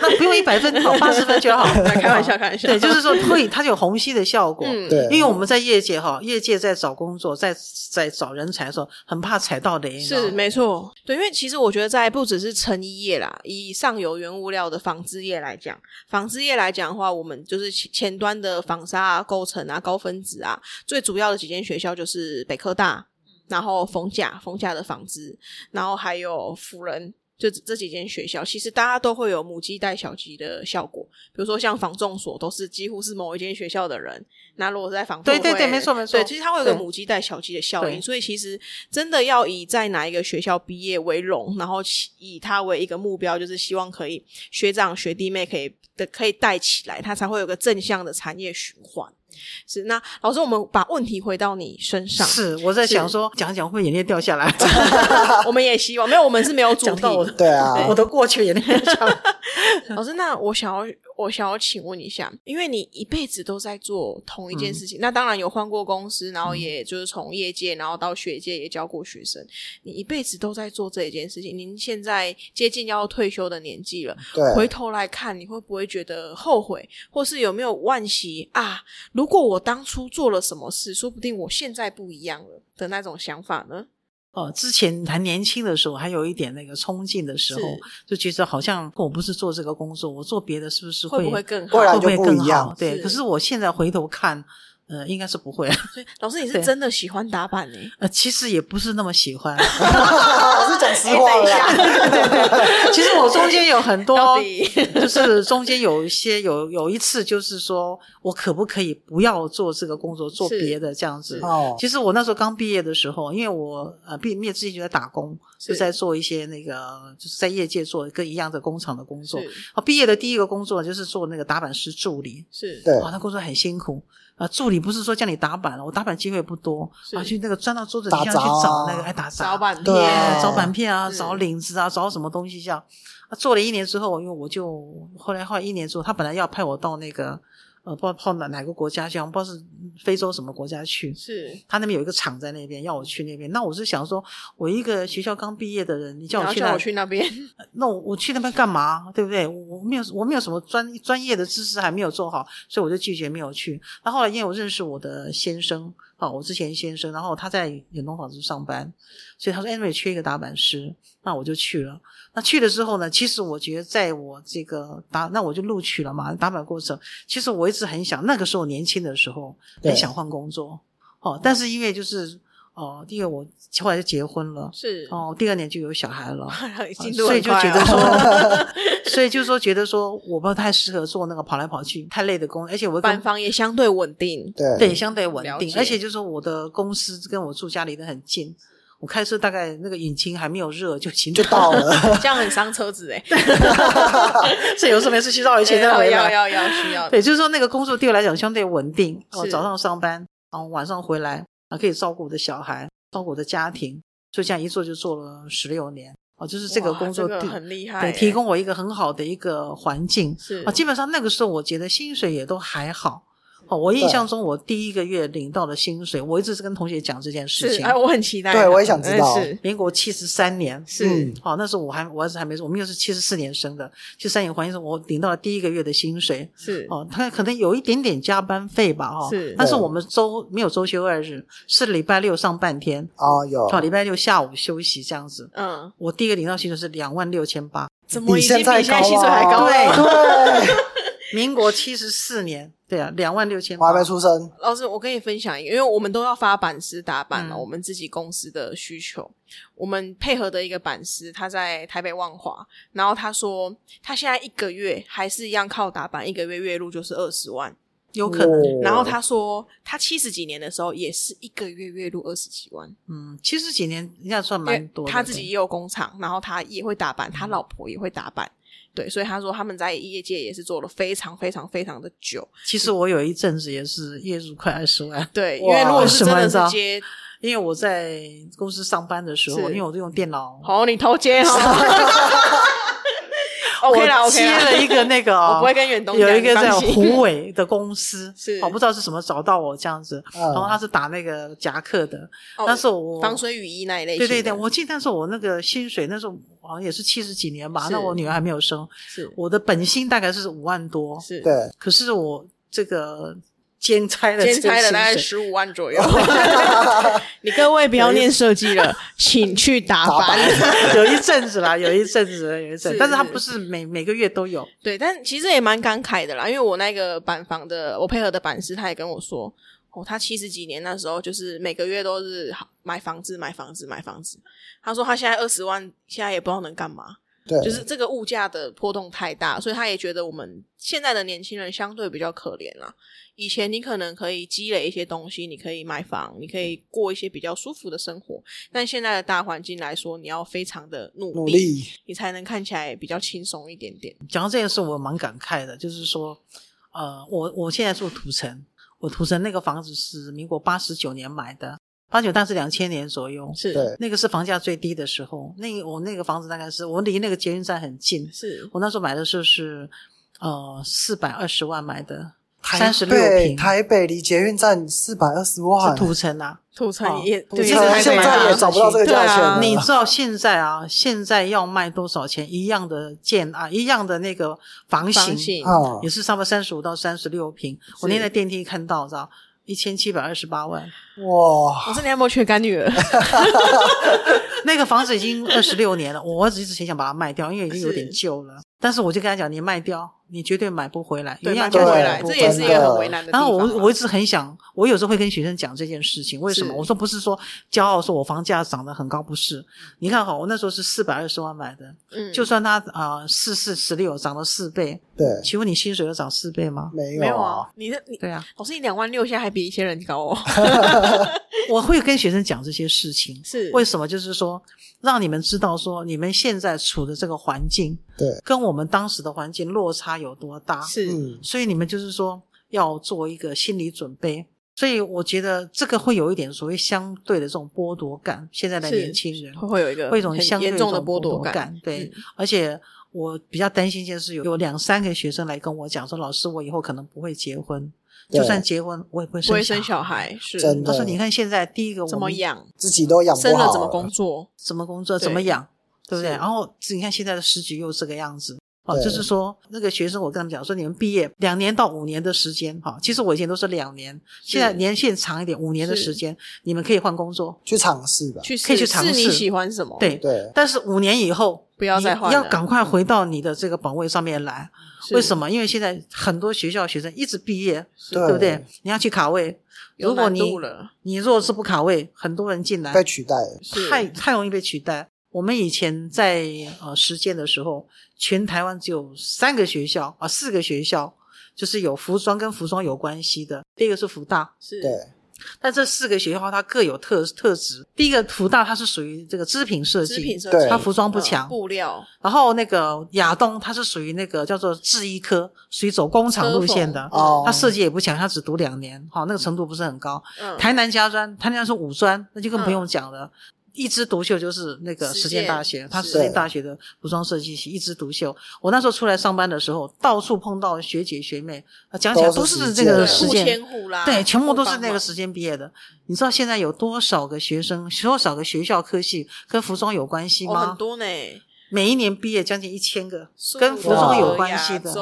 那不用一百分，好 八十分就好。开玩笑，开玩笑。对，就是说会，它有虹吸的效果。嗯对因为我们在业界哈，业界在找工作，在在找人才的时候，很怕踩到雷。是没错，对，因为其实我觉得在不只是成衣业啦，以上游原物料的纺织业来讲，纺织业来讲的话，我们就是前前端的纺纱啊、工程啊、高分子啊，最主要的几间学校就是北科大，然后逢甲、逢甲的纺织，然后还有辅仁。就这这几间学校，其实大家都会有母鸡带小鸡的效果。比如说像防重所，都是几乎是某一间学校的人。那如果是在纺对对对没错没错对，其实它会有个母鸡带小鸡的效应。所以其实真的要以在哪一个学校毕业为荣，然后以它为一个目标，就是希望可以学长学弟妹可以的可以带起来，它才会有个正向的产业循环。是那老师，我们把问题回到你身上，是我在想说，讲讲会眼泪掉下来。我们也希望没有，我们是没有主题对啊我，都过去眼泪掉下来。老师，那我想要，我想要请问一下，因为你一辈子都在做同一件事情，那当然有换过公司，然后也就是从业界，然后到学界也教过学生，你一辈子都在做这一件事情。您现在接近要退休的年纪了，回对，头来看，你会不会觉得后悔，或是有没有惋惜啊？如果我当初做了什么事，说不定我现在不一样了的那种想法呢？哦，之前还年轻的时候，还有一点那个冲劲的时候，就觉得好像我不是做这个工作，我做别的是不是会不会更好会不会更好？对，可是我现在回头看，呃，应该是不会。所 以老师，你是真的喜欢打板呢、呃，其实也不是那么喜欢。我是讲实话了 其实我中间有很多，就是中间有一些有有一次，就是说我可不可以不要做这个工作，做是别的这样子。哦，其实我那时候刚毕业的时候，因为我呃毕业之前就在打工，是就在做一些那个就是在业界做跟一样的工厂的工作。是啊，毕业的第一个工作就是做那个打板师助理，是，对哇，那工作很辛苦。啊，助理不是说叫你打板了，我打板机会不多，是啊，去那个钻到桌子底下去找那个，还，打板找板片啊，找领子啊，找什么东西这样。啊，做了一年之后，因为我就后来后来一年之后，他本来要派我到那个呃，不知道跑哪哪个国家去，好像不知道是非洲什么国家去。是他那边有一个厂在那边，要我去那边。那我是想说，我一个学校刚毕业的人，你叫我去那我去那边，那我我去那边干嘛？对不对？我我没有我没有什么专专业的知识还没有做好，所以我就拒绝没有去。那后来因为我认识我的先生，哦，我之前先生，然后他在远东纺织上班，所以他说 Anyway 缺一个打板师，那我就去了。那去了之后呢，其实我觉得在我这个打，那我就录取了嘛。打板过程，其实我一直很想，那个时候年轻的时候对很想换工作，哦，但是因为就是哦，第二我后来就结婚了。是哦，第二年就有小孩了，所以就觉得哦说，所以就说觉得说我不太适合做那个跑来跑去太累的工，而且我板跟房也相对稳定，对对相对稳定，而且就是说我的公司跟我住家离得很近，我开车大概那个引擎还没有热就行就到了。这样很伤车子哎，所以有时候没事去绕一圈再要回来。要要要需要，对，就是说那个工作对我来讲相对稳定，我早上上班，然后晚上回来，啊可以照顾我的小孩，照顾我的家庭，所以这样一做就做了十六年。哦，就是这个工作这个地很厉害提供我一个很好的一个环境。是啊，基本上那个时候我觉得薪水也都还好。哦，我印象中我第一个月领到的薪水，我一直是跟同学讲这件事情。是哎，我很期待啊，对我也想知道嗯是。民国七十三年，是。嗯。哦，那时候我还我儿子还没，我们又是七十四年生的，七十三年还是我领到了第一个月的薪水。是。哦，他可能有一点点加班费吧，哈、哦，是。但是我们周没有周休二日，是礼拜六上半天，哦，有。哦，礼拜六下午休息这样子。嗯，我第一个领到薪水是两万六千八，怎么已经比比现在薪水还高高啊嘞？对，民国七十四年，对啊，两万六千我还八没。出生，老师，我跟你分享一个，因为我们都要发版师打版了，嗯我们自己公司的需求，我们配合的一个版师，他在台北万华，然后他说他现在一个月还是一样靠打版，一个月月入就是二十万，有可能，哦然后他说他七十几年的时候也是一个月月入二十几万，嗯，七十几年应该算蛮多的。他自己也有工厂，然后他也会打版，嗯他老婆也会打版。对，所以他说他们在业界也是做了非常非常非常的久。其实我有一阵子也是月入快二十万，对，因为如果是真的是接，因为我在公司上班的时候，因为我都用电脑。好，你偷接哈。OK 啦我，OK，接了一个那个哦，我不会跟远东有一个在你放心。湖尾的公司，是。我不知道是什么找到我这样子，嗯。然后他是打那个夹克的，哦那时候我防水雨衣那一类。对对对，我记得那时候我那个薪水那时候好像也是七十几年吧，那我女儿还没有生，是。我的本薪大概是五万多，是。对，可是我这个兼差的兼差了大概十。十五万左右。你各位不要念设计了，请去打打版。有一阵子啦，有一阵子，有一阵，但是他不是每每个月都有。对，但其实也蛮感慨的啦，因为我那个板房的我配合的板师，他也跟我说，哦，他七十几年那时候就是每个月都是好买房子、买房子、买房子。他说他现在二十万，现在也不知道能干嘛，对，就是这个物价的波动太大，所以他也觉得我们现在的年轻人相对比较可怜啦。以前你可能可以积累一些东西，你可以买房，你可以过一些比较舒服的生活，但现在的大环境来说，你要非常的努努力，你才能看起来比较轻松一点点。讲到这件事，我蛮感慨的，就是说，呃，我我现在住土城，我土城那个房子是民国八十九年买的，八九但是两千年左右，是。对，那个是房价最低的时候。那我那个房子大概是我离那个捷运站很近，是。我那时候买的时候是呃四百二十万买的，台三十六北平，台北离捷运站四百二十是万，土城啊。土城哦。也土对，城也是现在也找不到这个价钱。你知道现在啊，现在要卖多少钱？一样的建啊，一样的那个房型，房型。啊。也，是差不多三十五到三十六平。我那天在电梯看到，知道一千七百二十八万，哇，我是你有没有缺干女儿？那个房子已经二十六年了。我儿子一直很想把它卖掉，因为已经有点旧了。但是我就跟他讲，你卖掉，你绝对买不回来，对，原样买不回来，这也是一个很为难的然后。我我一直很想，我有时候会跟学生讲这件事情，为什么？我说不是说骄傲，说我房价涨得很高，不是。你看哈，我那时候是四百二十万买的，嗯，就算它啊四四十六涨了四倍，对，请问你薪水有涨四倍吗？没有没有啊，，你的你对啊，老师你两万六，现在还比一些人高哦。我会跟学生讲这些事情，是。为什么？就是说让你们知道说你们现在处的这个环境对，跟我们当时的环境落差有多大，是。嗯，所以你们就是说要做一个心理准备。所以我觉得这个会有一点所谓相对的这种剥夺感，现在的年轻人会会有一个会有一种相对重的剥夺感，对，嗯。而且我比较担心一件事，有有两三个学生来跟我讲说，老师，我以后可能不会结婚，对就算结婚，我也不会生不会生生小小孩，是真的他说：“你看现在第一个我怎么养，自己都养不好生了怎么工作？怎么工作，怎么养，对不对？然后你看现在的时局又这个样子。哦，就是说那个学生，我跟他们讲说，你们毕业两年到五年的时间，哈，其实我以前都是两年，现在年限长一点，五年的时间，你们可以换工作，去尝试吧。去可以去试尝试试你喜欢什么？，对。对，但是五年以后不要再换要赶快回到你的这个本位上面来。为什么？因为现在很多学校学生一直毕业，对对不对？你要去卡位，如果你，你若是不卡位，很多人进来被取代太太容易被取代。我们以前在呃实践的时候，全台湾只有三个学校啊、四个学校，就是有服装跟服装有关系的。第一个是福大，是对，但这四个学校它各有特特质。第一个福大它是属于这个织品设计，织品设计，它服装不嗯强。布料然后那个亚东它是属于那个叫做制衣科，属于走工厂路线的。哦它设计也不强，它只读两年，好、那个程度不是很高。嗯台南家专，台南是五专，那就更不用讲了。一枝独秀就是那个实践大学，它是实践大学的服装设计系一枝独秀。我那时候出来上班的时候，到处碰到学姐学妹，啊讲起来都都是这个实践，牵互拉，对，全部都是那个时间毕业的。你知道现在有多少个学生，多少个学校科系跟服装有关系哦，吗？很多呢，每一年毕业将近一千个，跟服装有关系的。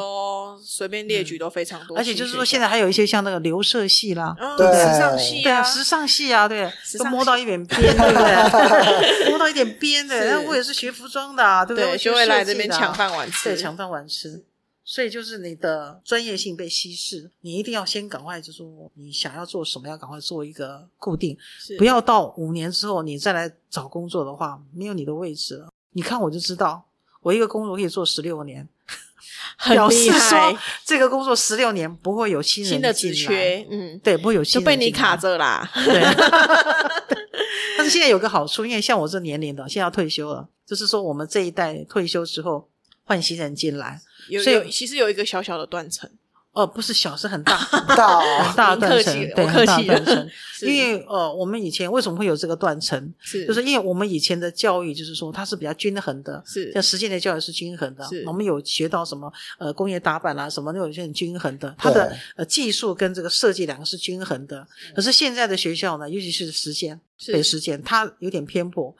随便列举都非常多，而且就是说，现在还有一些像那个留社系啦，嗯对。时尚系对啊，啊，时尚系啊，对，都摸到一点边，对不对？摸到一点边的，是。然后我也是学服装的、啊，对不对，我就会来这边抢饭碗吃，对，抢饭碗吃。所以就是你的专业性被稀释，你一定要先赶快就说你想要做什么，要赶快做一个固定，不要到五年之后你再来找工作的话，没有你的位置了。你看我就知道，我一个工作可以做十六年，很厉害说，这个工作十六年不会有新人新的进缺，嗯，对，不会有新被你卡着啦，对，但是现在有个好处，因为像我这年龄的，现在要退休了，就是说我们这一代退休之后换新人进来，所以其实有一个小小的断层，哦，不是小，是很大，大很大的断层客气，对，我很大客气断层。因为呃，我们以前为什么会有这个断层？是就是因为我们以前的教育就是说它是比较均衡的，是像实践的教育是均衡的是。我们有学到什么呃工业打板啊什么，那有些很均衡的，它的呃技术跟这个设计两个是均衡的。可是现在的学校呢，尤其是实践对实践，它有点偏颇。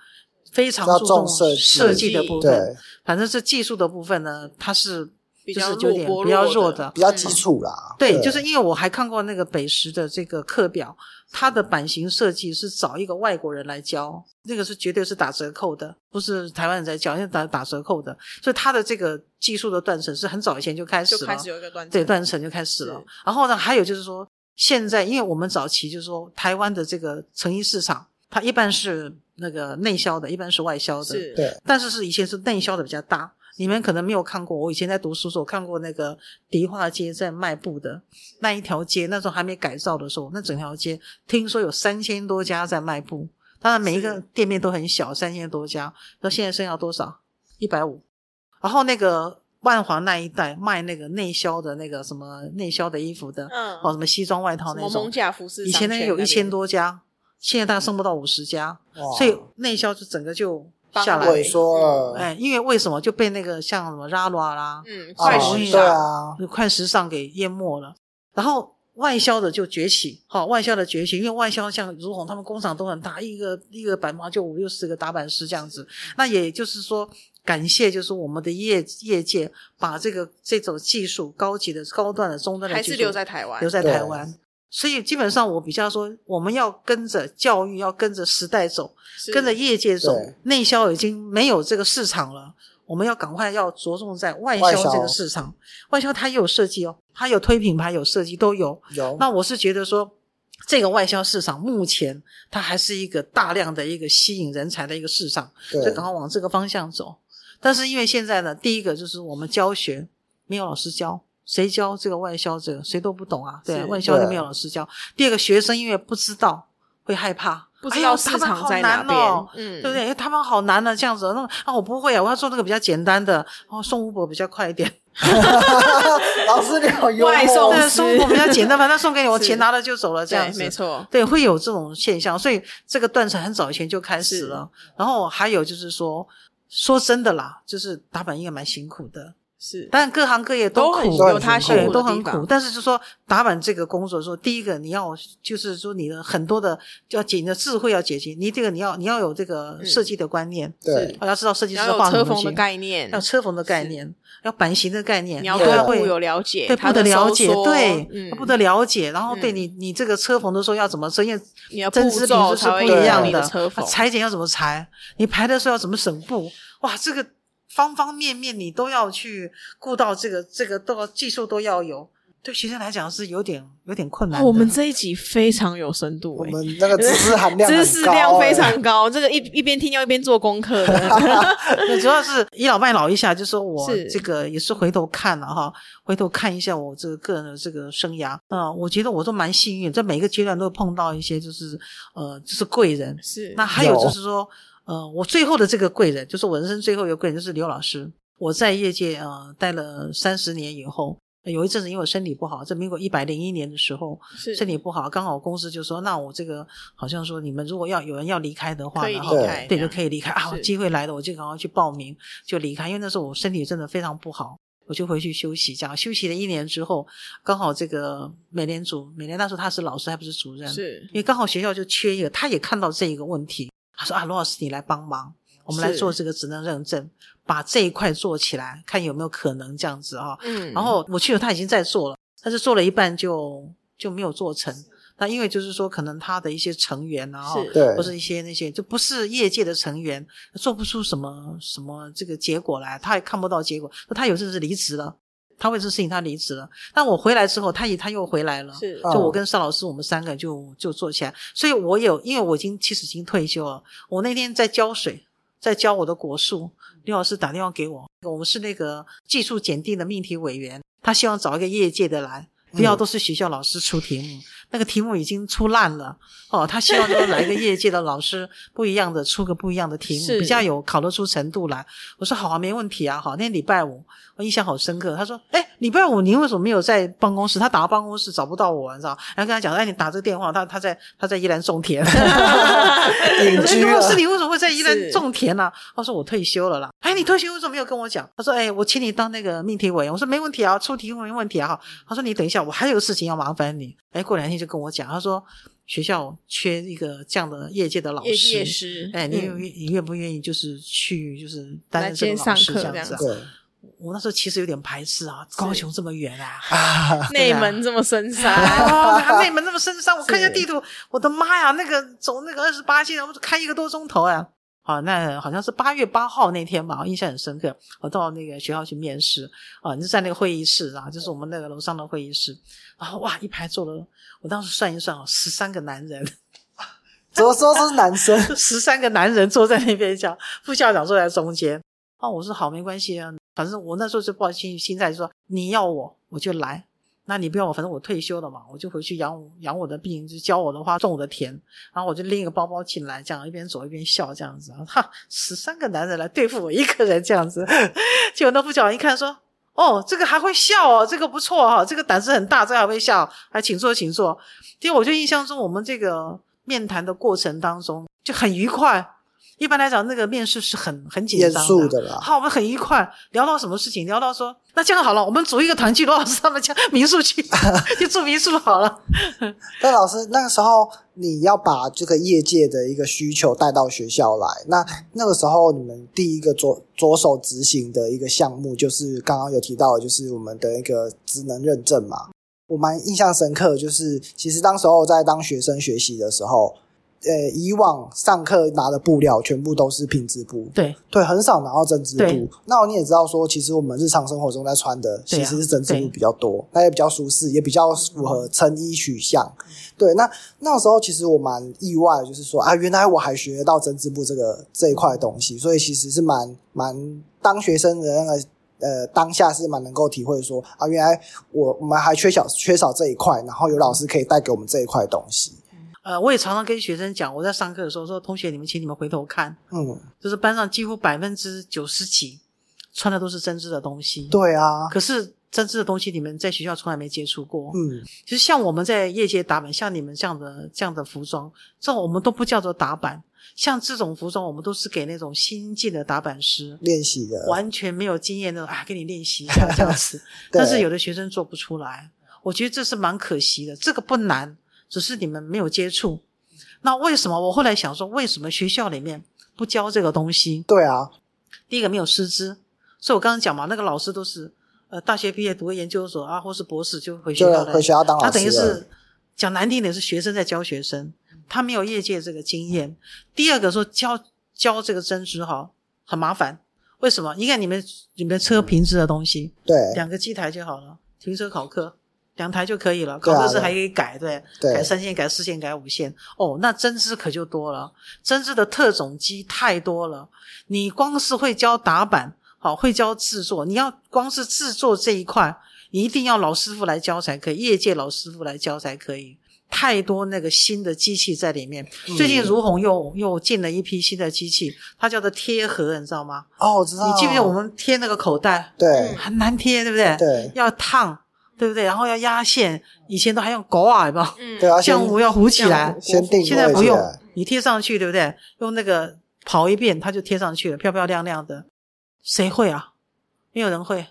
非常注重重设计设计的部分，对，反正是技术的部分呢，它是就比较是有点弱比较弱的，比较基础啦。对，就是因为我还看过那个北石的这个课表，它的版型设计是找一个外国人来教，那个是绝对是打折扣的，不是台湾人在教，因为打打折扣的，所以它的这个技术的断层是很早以前就开始了，就开始有一个断层，对断层就开始了。然后呢，还有就是说，现在因为我们早期就是说台湾的这个成衣市场，它一般是那个内销的，一般是外销的，是，对，但是是以前是内销的比较大，你们可能没有看过。我以前在读书的时候看过那个迪化街在卖布的那一条街，那时候还没改造的时候，那整条街听说有三千多家在卖布，当然每一个店面都很小，三千多家。那现在剩下多少？一百五。然后那个万华那一带卖那个内销的那个什么内销的衣服的，嗯哦，什么西装外套那种以前呢有一千，多家，现在大概剩不到五十家，所以内销就整个就帮下来了萎缩了。哎，因为为什么就被那个像什么 Zara 啦、嗯，哦快时尚，啊，快时尚给淹没了，然后外销的就崛起，好、外销的崛起，因为外销像如虹他们工厂都很大，一个一个板毛就五六十个打板师这样子，那也就是说。感谢，就是我们的业业界把这个这种技术高级的、高端的、中端的技术还是留在台湾，留在台湾，所以基本上我比较说，我们要跟着教育，要跟着时代走，跟着业界走，内销已经没有这个市场了，我们要赶快要着重在外外销销这个市场。外销它也有设计哦，它有推品牌，有设计都有。有那我是觉得说，这个外销市场目前它还是一个大量的一个吸引人才的一个市场，所以赶快往这个方向走。但是因为现在呢，第一个就是我们教学没有老师教。谁教这个外销这个谁都不懂啊，对外销就没有老师教。第二个学生因为不知道，会害怕，不知道市场好在哪边嗯，对不对？哎他们好难呢，这样子，那啊我不会啊，我要做那个比较简单的，哦送 Uber 比较快一点，老师你好幽默，外送对，送 Uber 比较简单，反正送给你，我钱拿了就走了，这样，子，没错，对，会有这种现象，所以这个断层很早以前就开始了。然后还有就是说，说真的啦，就是打板应该蛮辛苦的。是，但各行各业都苦，很都很有他辛辛苦对，苦都很苦。但是就说打板这个工作说，第一个你要就是说你的很多的要解你的智慧要解决，你这个你要你要有这个嗯。设计的观念，对，要知道设计师画车缝的，概念，要车缝的概念，要版型的概念，你要对布有了解，对它的布的了解，对，嗯。布的了解，然后对嗯。你你这个车缝的时候要怎么针，因为你的针织品是不一样的。裁剪要怎么裁，你排的时候要怎么省布，哇，这个方方面面你都要去顾到，这个这个都技术都要有，对学生来讲是有点有点困难。哦我们这一集非常有深度、我欸，们那个知识含量 知识量非哎常高，这个一一边听要一边做功课的。主要是倚老卖老一下，就说我这个也是回头看了哈，回头看一下我这个个人的这个生涯啊、我觉得我都蛮幸运，在每个阶段都会碰到一些就是呃就是贵人。是，那还有有就是说，呃，我最后的这个贵人，就是我人生最后一个贵人，就是刘老师。我在业界呃待了三十年以后，有一阵子因为我身体不好，在民国一百零一年的时候，身体不好，刚好公司就说，那我这个好像说你们如果要有人要离开的话，可以然后离开，对，就可以离开啊！是机会来了，我就赶快去报名，就离开。因为那时候我身体真的非常不好，我就回去休息。这样休息了一年之后，刚好这个美联组，美联那时候他是老师，还不是主任，是因为刚好学校就缺一个，他也看到这一个问题，他说啊，罗老师你来帮忙，我们来做这个职能认证，把这一块做起来，看有没有可能这样子啊。嗯，然后我去了，他已经在做了，但是做了一半就就没有做成。那因为就是说，可能他的一些成员啊，对或是一些那些就不是业界的成员，做不出什么什么这个结果来，他也看不到结果。那他有阵子离职了，他为这事情他离职了。但我回来之后，他也他又回来了。就我跟邵老师，我们三个就就做起来。所以我有，因为我已经其实已经退休了。我那天在浇水，在浇我的果树，刘老师打电话给我，我们是那个技术检定的命题委员，他希望找一个业界的来，不要都是学校老师出题目，那个题目已经出烂了哦。他希望说来一个业界的老师，不一样的出个不一样的题目，比较有考得出程度来。我说好啊，没问题啊，好。那天礼拜五，我印象好深刻。他说：“哎，礼拜五您为什么没有在办公室？他打到办公室找不到我，你知道？然后跟他讲，哎，你打这个电话，他他在他在宜兰种田。隐居了我说是你为什么会在宜兰种田呢、他说我退休了啦。哎，你退休为什么没有跟我讲？他说，哎，我请你当那个命题委员。我说没问题啊，出题目没问题啊。哈，他说你等一下，我还有个事情要麻烦你。哎，过两天就跟我讲，他说学校缺一个这样的业界的老师。业师，哎，你愿嗯你愿不愿意就是去就是担来任这个老师课这样子啊？我那时候其实有点排斥啊，高雄这么远啊，啊，内门这么深 山，哦，内门那么深山，我看一下地图，我的妈呀，那个走那个二十八线，我们开一个多钟头啊！好，那好像是八月八号那天吧，我印象很深刻。我到那个学校去面试啊，你就在那个会议室啊，就是我们那个楼上的会议室，然后哇，一排坐了，我当时算一算哦，十三个男人，怎么说是男生？十三个男人坐在那边讲，副校长坐在中间。哦，我说好，没关系啊，反正我那时候就抱心心态，就说你要我我就来，那你不要我，反正我退休了嘛，我就回去养我养我的病，就教我的花，种我的田，然后我就拎一个包包进来，这样一边走一边笑，这样子啊，哈，十三个男人来对付我一个人这样子，结果那副校长一看说。哦，这个还会笑哦，这个不错哦、这个胆子很大，这个还会笑，还请坐，请坐。因为我就印象中，我们这个面谈的过程当中就很愉快。一般来讲，那个面试是很很紧严张肃的啦。好，我们很愉快，聊到什么事情？聊到说，那这样好了，我们组一个团去罗老师他们家民宿去，去住民宿好了。但老师那个时候你要把这个业界的一个需求带到学校来，那那个时候你们第一个着着手执行的一个项目，就是刚刚有提到的，就是我们的一个职能认证嘛。我蛮印象深刻，就是其实当时候在当学生学习的时候，呃，以往上课拿的布料全部都是品质布，对对，很少拿到针织布。那你也知道说，其实我们日常生活中在穿的其实是针织布比较多，那也比较舒适，也比较符合成衣取向。对，那那时候其实我蛮意外，就是说啊，原来我还学得到针织布这个这一块东西，所以其实是蛮蛮当学生的那个。呃，当下是蛮能够体会说啊，原来我我们还缺少缺少这一块，然后有老师可以带给我们这一块东西。呃，我也常常跟学生讲，我在上课的时候说，同学你们请你们回头看，嗯，就是班上几乎百分之九十几穿的都是针织的东西，对啊，可是针织的东西你们在学校从来没接触过，嗯，其实像我们在业界打板，像你们这样的这样的服装，这种我们都不叫做打板，像这种服装，我们都是给那种新进的打板师，练习的，完全没有经验的啊，给你练习一下 这样子。但是有的学生做不出来，我觉得这是蛮可惜的。这个不难，只是你们没有接触。那为什么？我后来想说，为什么学校里面不教这个东西？对啊，第一个没有师资，所以我刚刚讲嘛，那个老师都是呃大学毕业读个研究所啊，或是博士就回学就校来，回学校当老他师他。等于是讲难听点是学生在教学生，他没有业界这个经验。第二个说教教这个针织哈很麻烦，为什么？你看你们你们车平时的东西，对两个机台就好了，停车考课两台就可以了，对啊考试是还可以改，对，对改三线、改四线、改五线。哦，那针织可就多了，针织的特种机太多了。你光是会教打板，好会教制作，你要光是制作这一块，你一定要老师傅来教才可以，业界老师傅来教才可以。太多那个新的机器在里面，最近如虹又又进了一批新的机器，它叫做贴合，你知道吗？哦，我知道。你记不记得我们贴那个口袋对很难贴，对不对？对要烫，对不对？然后要压线，以前都还用狗耳嘛，嗯对啊，先浆糊要糊起来，先定现在不用，你贴上去，对不对？用那个跑一遍，它就贴上去了，漂漂亮亮的。谁会啊？没有人会。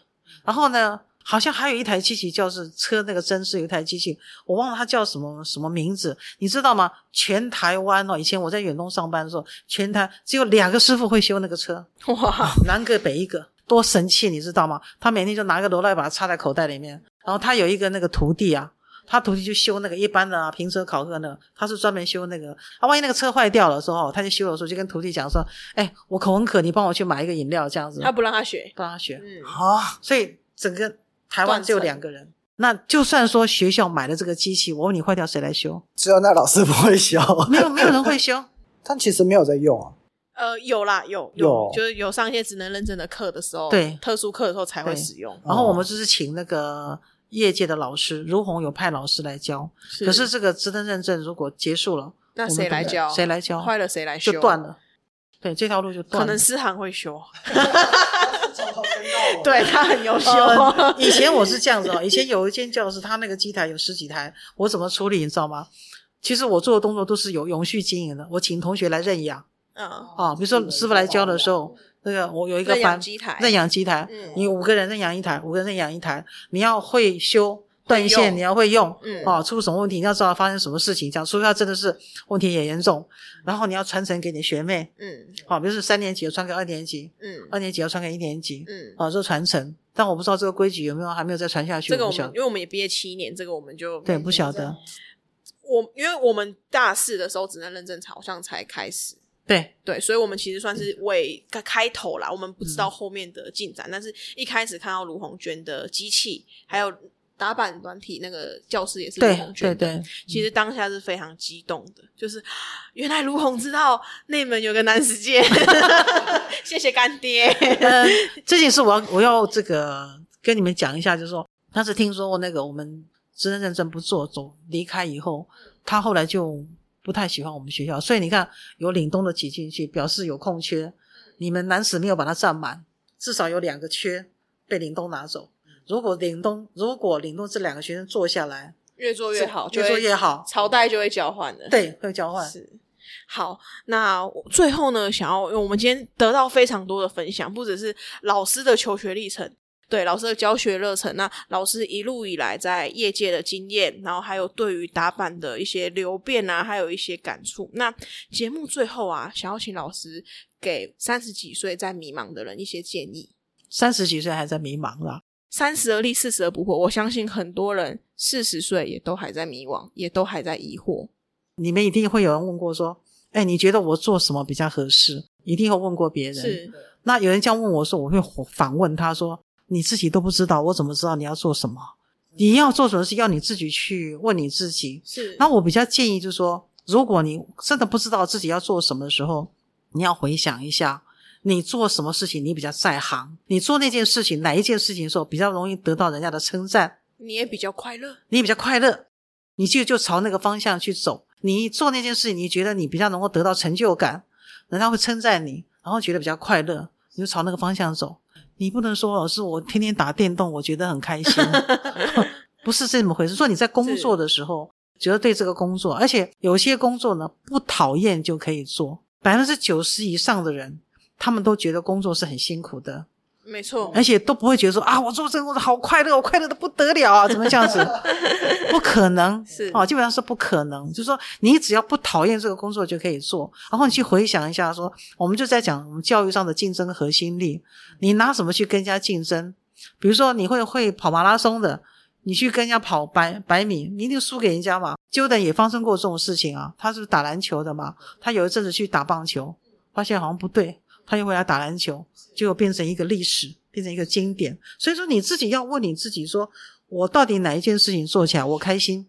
然后呢，好像还有一台机器，叫是车那个针是有一台机器，我忘了它叫什么什么名字，你知道吗？全台湾哦，以前我在远东上班的时候，全台只有两个师傅会修那个车，哇，南个北一个，多神气，你知道吗？他每天就拿个罗赖把它插在口袋里面，然后他有一个那个徒弟啊，他徒弟就修那个一般的啊，平车考核那个，他是专门修那个。啊，万一那个车坏掉了之后，他就修的时候就跟徒弟讲说：“哎，我口很渴，你帮我去买一个饮料，这样子。”他不让他学，不让他学。嗯，啊，所以整个台湾只有两个人。那就算说学校买了这个机器，我问你坏掉谁来修？只有那老师不会修，没有，没有人会修。但其实没有在用啊。呃，有啦，有有就是有上一些职能认证的课的时候，对特殊课的时候才会使用。然后我们就是请那个业界的老师，如虹有派老师来教。可是这个职能认证如果结束了，那谁来教？谁来教？坏了谁来修？就断了。对，这条路就断了。可能思涵会修 对他很优秀。呃以前我是这样子哦，以前有一间教室，他那个机台有十几台，我怎么处理你知道吗？其实我做的动作都是有永续经营的，我请同学来认养嗯，啊，比如说师傅来教的时候，那个我有一个班机台认养机台，嗯。你五个人认养一台，五个人认养一台，你要会修断线，你要会用，嗯。哦，出什么问题你要知道发生什么事情，这样，除非他真的是问题也严重，然后你要传承给你学妹，嗯。好、比如说三年级要传给二年级，嗯。二年级要传给一年级，嗯，啊，这传承，但我不知道这个规矩有没有还没有再传下去，这个我们因为我们也毕业七年，这个我们就对，不晓得，我因为我们大四的时候只能认证好像才开始，对，对，所以我们其实算是为开开头啦，我们不知嗯。道后面的进展，但是一开始看到卢红娟的机器，还有打板软体那个教室也是卢对红娟的，对对，其实当下是非常激动的，就是原来卢红知道内门有个男世界，谢谢干爹。呃，这件事我要我要这个跟你们讲一下，就是说，当时听说那个我们职能认证不做，走离开以后，他后来就不太喜欢我们学校，所以你看有岭东的挤进去，表示有空缺，你们南史没有把它占满，至少有两个缺被岭东拿走。如果岭东如果岭东这两个学生坐下来，越做越好，越做越好，朝代就会交换的。对，会交换。是。好，那最后呢，想要，我们今天得到非常多的分享，不只是老师的求学历程，对老师的教学热忱，那老师一路以来在业界的经验，然后还有对于打板的一些流变啊，还有一些感触。那节目最后啊，想要请老师给三十几岁在迷茫的人一些建议。三十几岁还在迷茫啦，三十而立，四十而不惑。我相信很多人四十岁也都还在迷惘，也都还在疑惑。你们一定会有人问过说：“哎，你觉得我做什么比较合适？”一定会问过别人。是，那有人这样问我说，我会反问他说：“你自己都不知道，我怎么知道你要做什么？你要做什么事，要你自己去问你自己。是，那我比较建议就是说，如果你真的不知道自己要做什么的时候，你要回想一下，你做什么事情你比较在行，你做那件事情哪一件事情的时候比较容易得到人家的称赞，你也比较快乐。你也比较快乐，你就就朝那个方向去走。你做那件事情，你觉得你比较能够得到成就感，人家会称赞你，然后觉得比较快乐，你就朝那个方向走。你不能说老师，我天天打电动，我觉得很开心，不是这么回事。说你在工作的时候，觉得对这个工作，而且有些工作呢不讨厌就可以做，百分之九十以上的人，他们都觉得工作是很辛苦的，没错，而且都不会觉得说啊，我做这个工作好快乐，我快乐的不得了啊，怎么这样子？不可能，是哦，基本上是不可能。就是说，你只要不讨厌这个工作就可以做。然后你去回想一下说我们就在讲我们教育上的竞争核心力，你拿什么去跟人家竞争？比如说，你会会跑马拉松的。你去跟人家跑百百米，你一定输给人家嘛？Jordan 也发生过这种事情啊，他是打篮球的嘛，他有一阵子去打棒球，发现好像不对，他又回来打篮球，结果变成一个历史，变成一个经典。所以说你自己要问你自己，说我到底哪一件事情做起来我开心，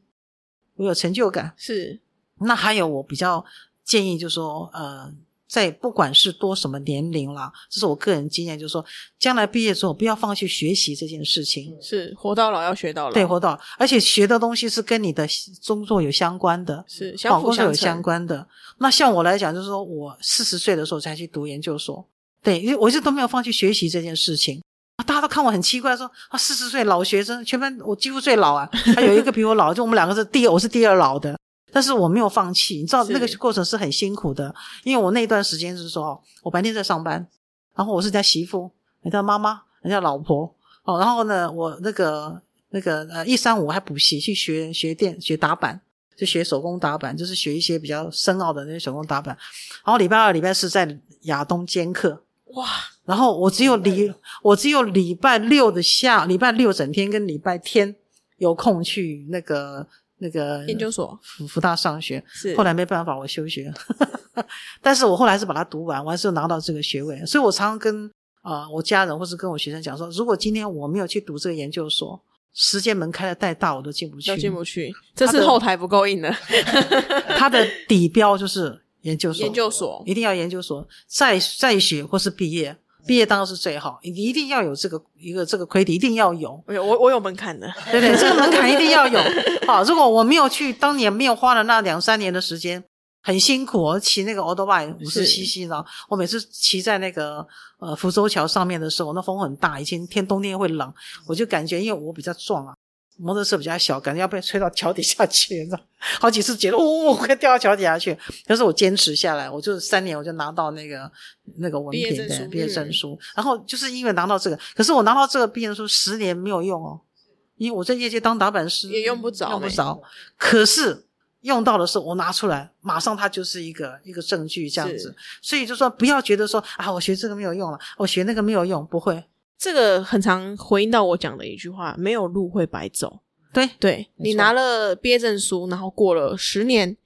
我有成就感？是。那还有我比较建议，就是说呃。在不管是多什么年龄啦，这是我个人经验，就是说，将来毕业之后不要放弃学习这件事情。是活到老要学到老，对，活到老，而且学的东西是跟你的工作有相关的，是相工作有相关的。那像我来讲，就是说我四十岁的时候才去读研究所，对，因为我一直都没有放弃学习这件事情。啊，大家都看我很奇怪，说啊，四十岁老学生，全班我几乎最老啊，还有一个比我老，就我们两个是第二，我是第二老的。但是我没有放弃，你知道那个过程是很辛苦的，因为我那段时间是说，我白天在上班，然后我是家媳妇，人家妈妈，人家老婆，哦，然后呢，我那个那个呃一三五还补习去学学电学打板，就学手工打板，就是学一些比较深奥的那些手工打板，然后礼拜二、礼拜四在亚东兼课，哇，然后我只有礼我只有礼拜六的下礼拜六整天跟礼拜天有空去那个。那个研究所福福大上学，是后来没办法，我休学。但是我后来是把它读完，我还是拿到这个学位。所以我常常跟啊我家人或是跟我学生讲说，如果今天我没有去读这个研究所，时间门开的再大，我都进不去，都进不去。这是后台不够硬的。他的底标就是研究所，研究所一定要研究所再再学或是毕业。毕业当然是最好，你一定要有这个一个这个 credit，一定要有。我有我我有门槛的，对对，这个门槛一定要有。好，如果我没有去，当年没有花了那两三年的时间，很辛苦。我骑那个 old bike 五十七 c 呢，我每次骑在那个呃福州桥上面的时候，那风很大，以前天冬天会冷，我就感觉因为我比较壮啊。摩托车比较小，感觉要被吹到桥底下去，你知道？好几次觉得哦，快掉到桥底下去。但是我坚持下来，我就三年我就拿到那个那个文凭的毕业证书。然后就是因为拿到这个，可是我拿到这个毕业证书十年没有用哦，因为我在业界当打板师也用不着，用不着。可是用到的时候，我拿出来，马上它就是一个一个证据这样子。所以就说不要觉得说啊，我学这个没有用了，我学那个没有用，不会。这个很常回应到我讲的一句话：没有路会白走。对，对你拿了毕业证书，然后过了十年，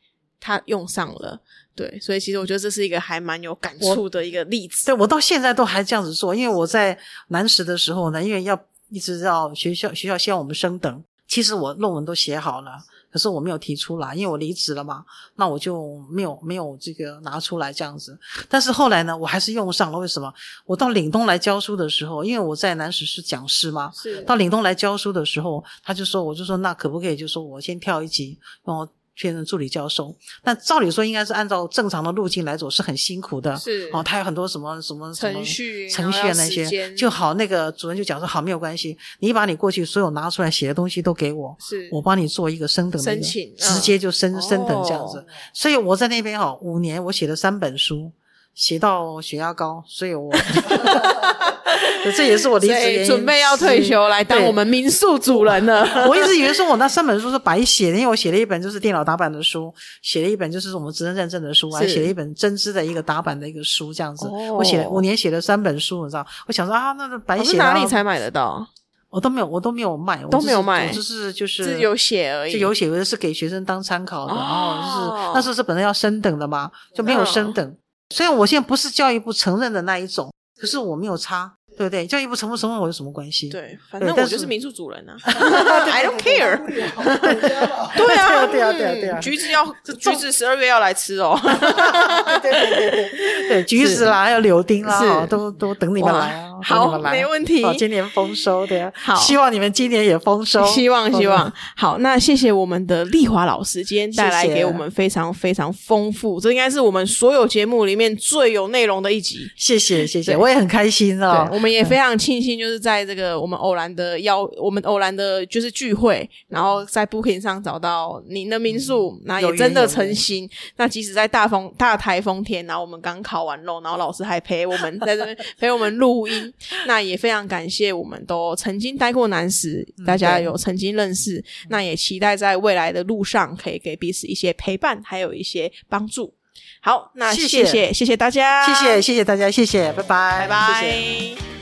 他用上了。对，所以其实我觉得这是一个还蛮有感触的一个例子。对我到现在都还这样子做，因为我在南师的时候呢，因为要一直到学校学校希望我们升等，其实我论文都写好了。可是我没有提出来，因为我离职了嘛，那我就没有没有这个拿出来这样子。但是后来呢，我还是用上了。为什么？我到岭东来教书的时候，因为我在南史是讲师嘛，是到岭东来教书的时候，他就说，我就说，那可不可以就说我先跳一级，然后。变成助理教授，但照理说应该是按照正常的路径来走，是很辛苦的。是哦，他有很多什么什么程序、程序那些就好。那个主任就讲说，好，没有关系，你把你过去所有拿出来写的东西都给我，是我帮你做一个升等申请，直接就升升等这样子。所以我在那边哈，五年我写了三本书，写到血压高，所以我。这也是我离职准备要退休来当我们民宿主人了。我一直以为说我那三本书是白写的，因为我写了一本就是电脑打版的书，写了一本就是我们职能认证的书，还写了一本针织的一个打版的一个书，这样子。我写了五年，写了三本书，你知道？我想说啊，那个白写哪里才买得到？我都没有，我都没有卖，都没有卖，就是就是有写而已，就有写，的是给学生当参考的。然后就是那时候是本来要升等的嘛，就没有升等。虽然我现在不是教育部承认的那一种，可是我没有差。对不对？教育部承不承认我有什么关系？对，反正我就是民宿主人啊。I don't care。对啊，对啊，对啊，对啊。橘子要橘子十二月要来吃哦。对对对对对，橘子啦，还有柳丁啦，都都等你们来啊。好，没问题。今年丰收的，好，希望你们今年也丰收。希望希望。好，那谢谢我们的丽华老师今天带来给我们非常非常丰富，这应该是我们所有节目里面最有内容的一集。谢谢谢谢，我也很开心啊。我们。也非常庆幸，就是在这个我们偶然的邀，我们偶然的就是聚会，然后在 Booking 上找到您的民宿，那有也真的成型。那即使在大风大台风天，然后我们刚烤完肉，然后老师还陪我们 在这边陪我们录音，那也非常感谢我们都曾经待过南石，大家有曾经认识，那也期待在未来的路上可以给彼此一些陪伴，还有一些帮助。好，那谢谢谢谢大家，谢谢谢谢大家，谢谢，拜拜，拜谢谢拜。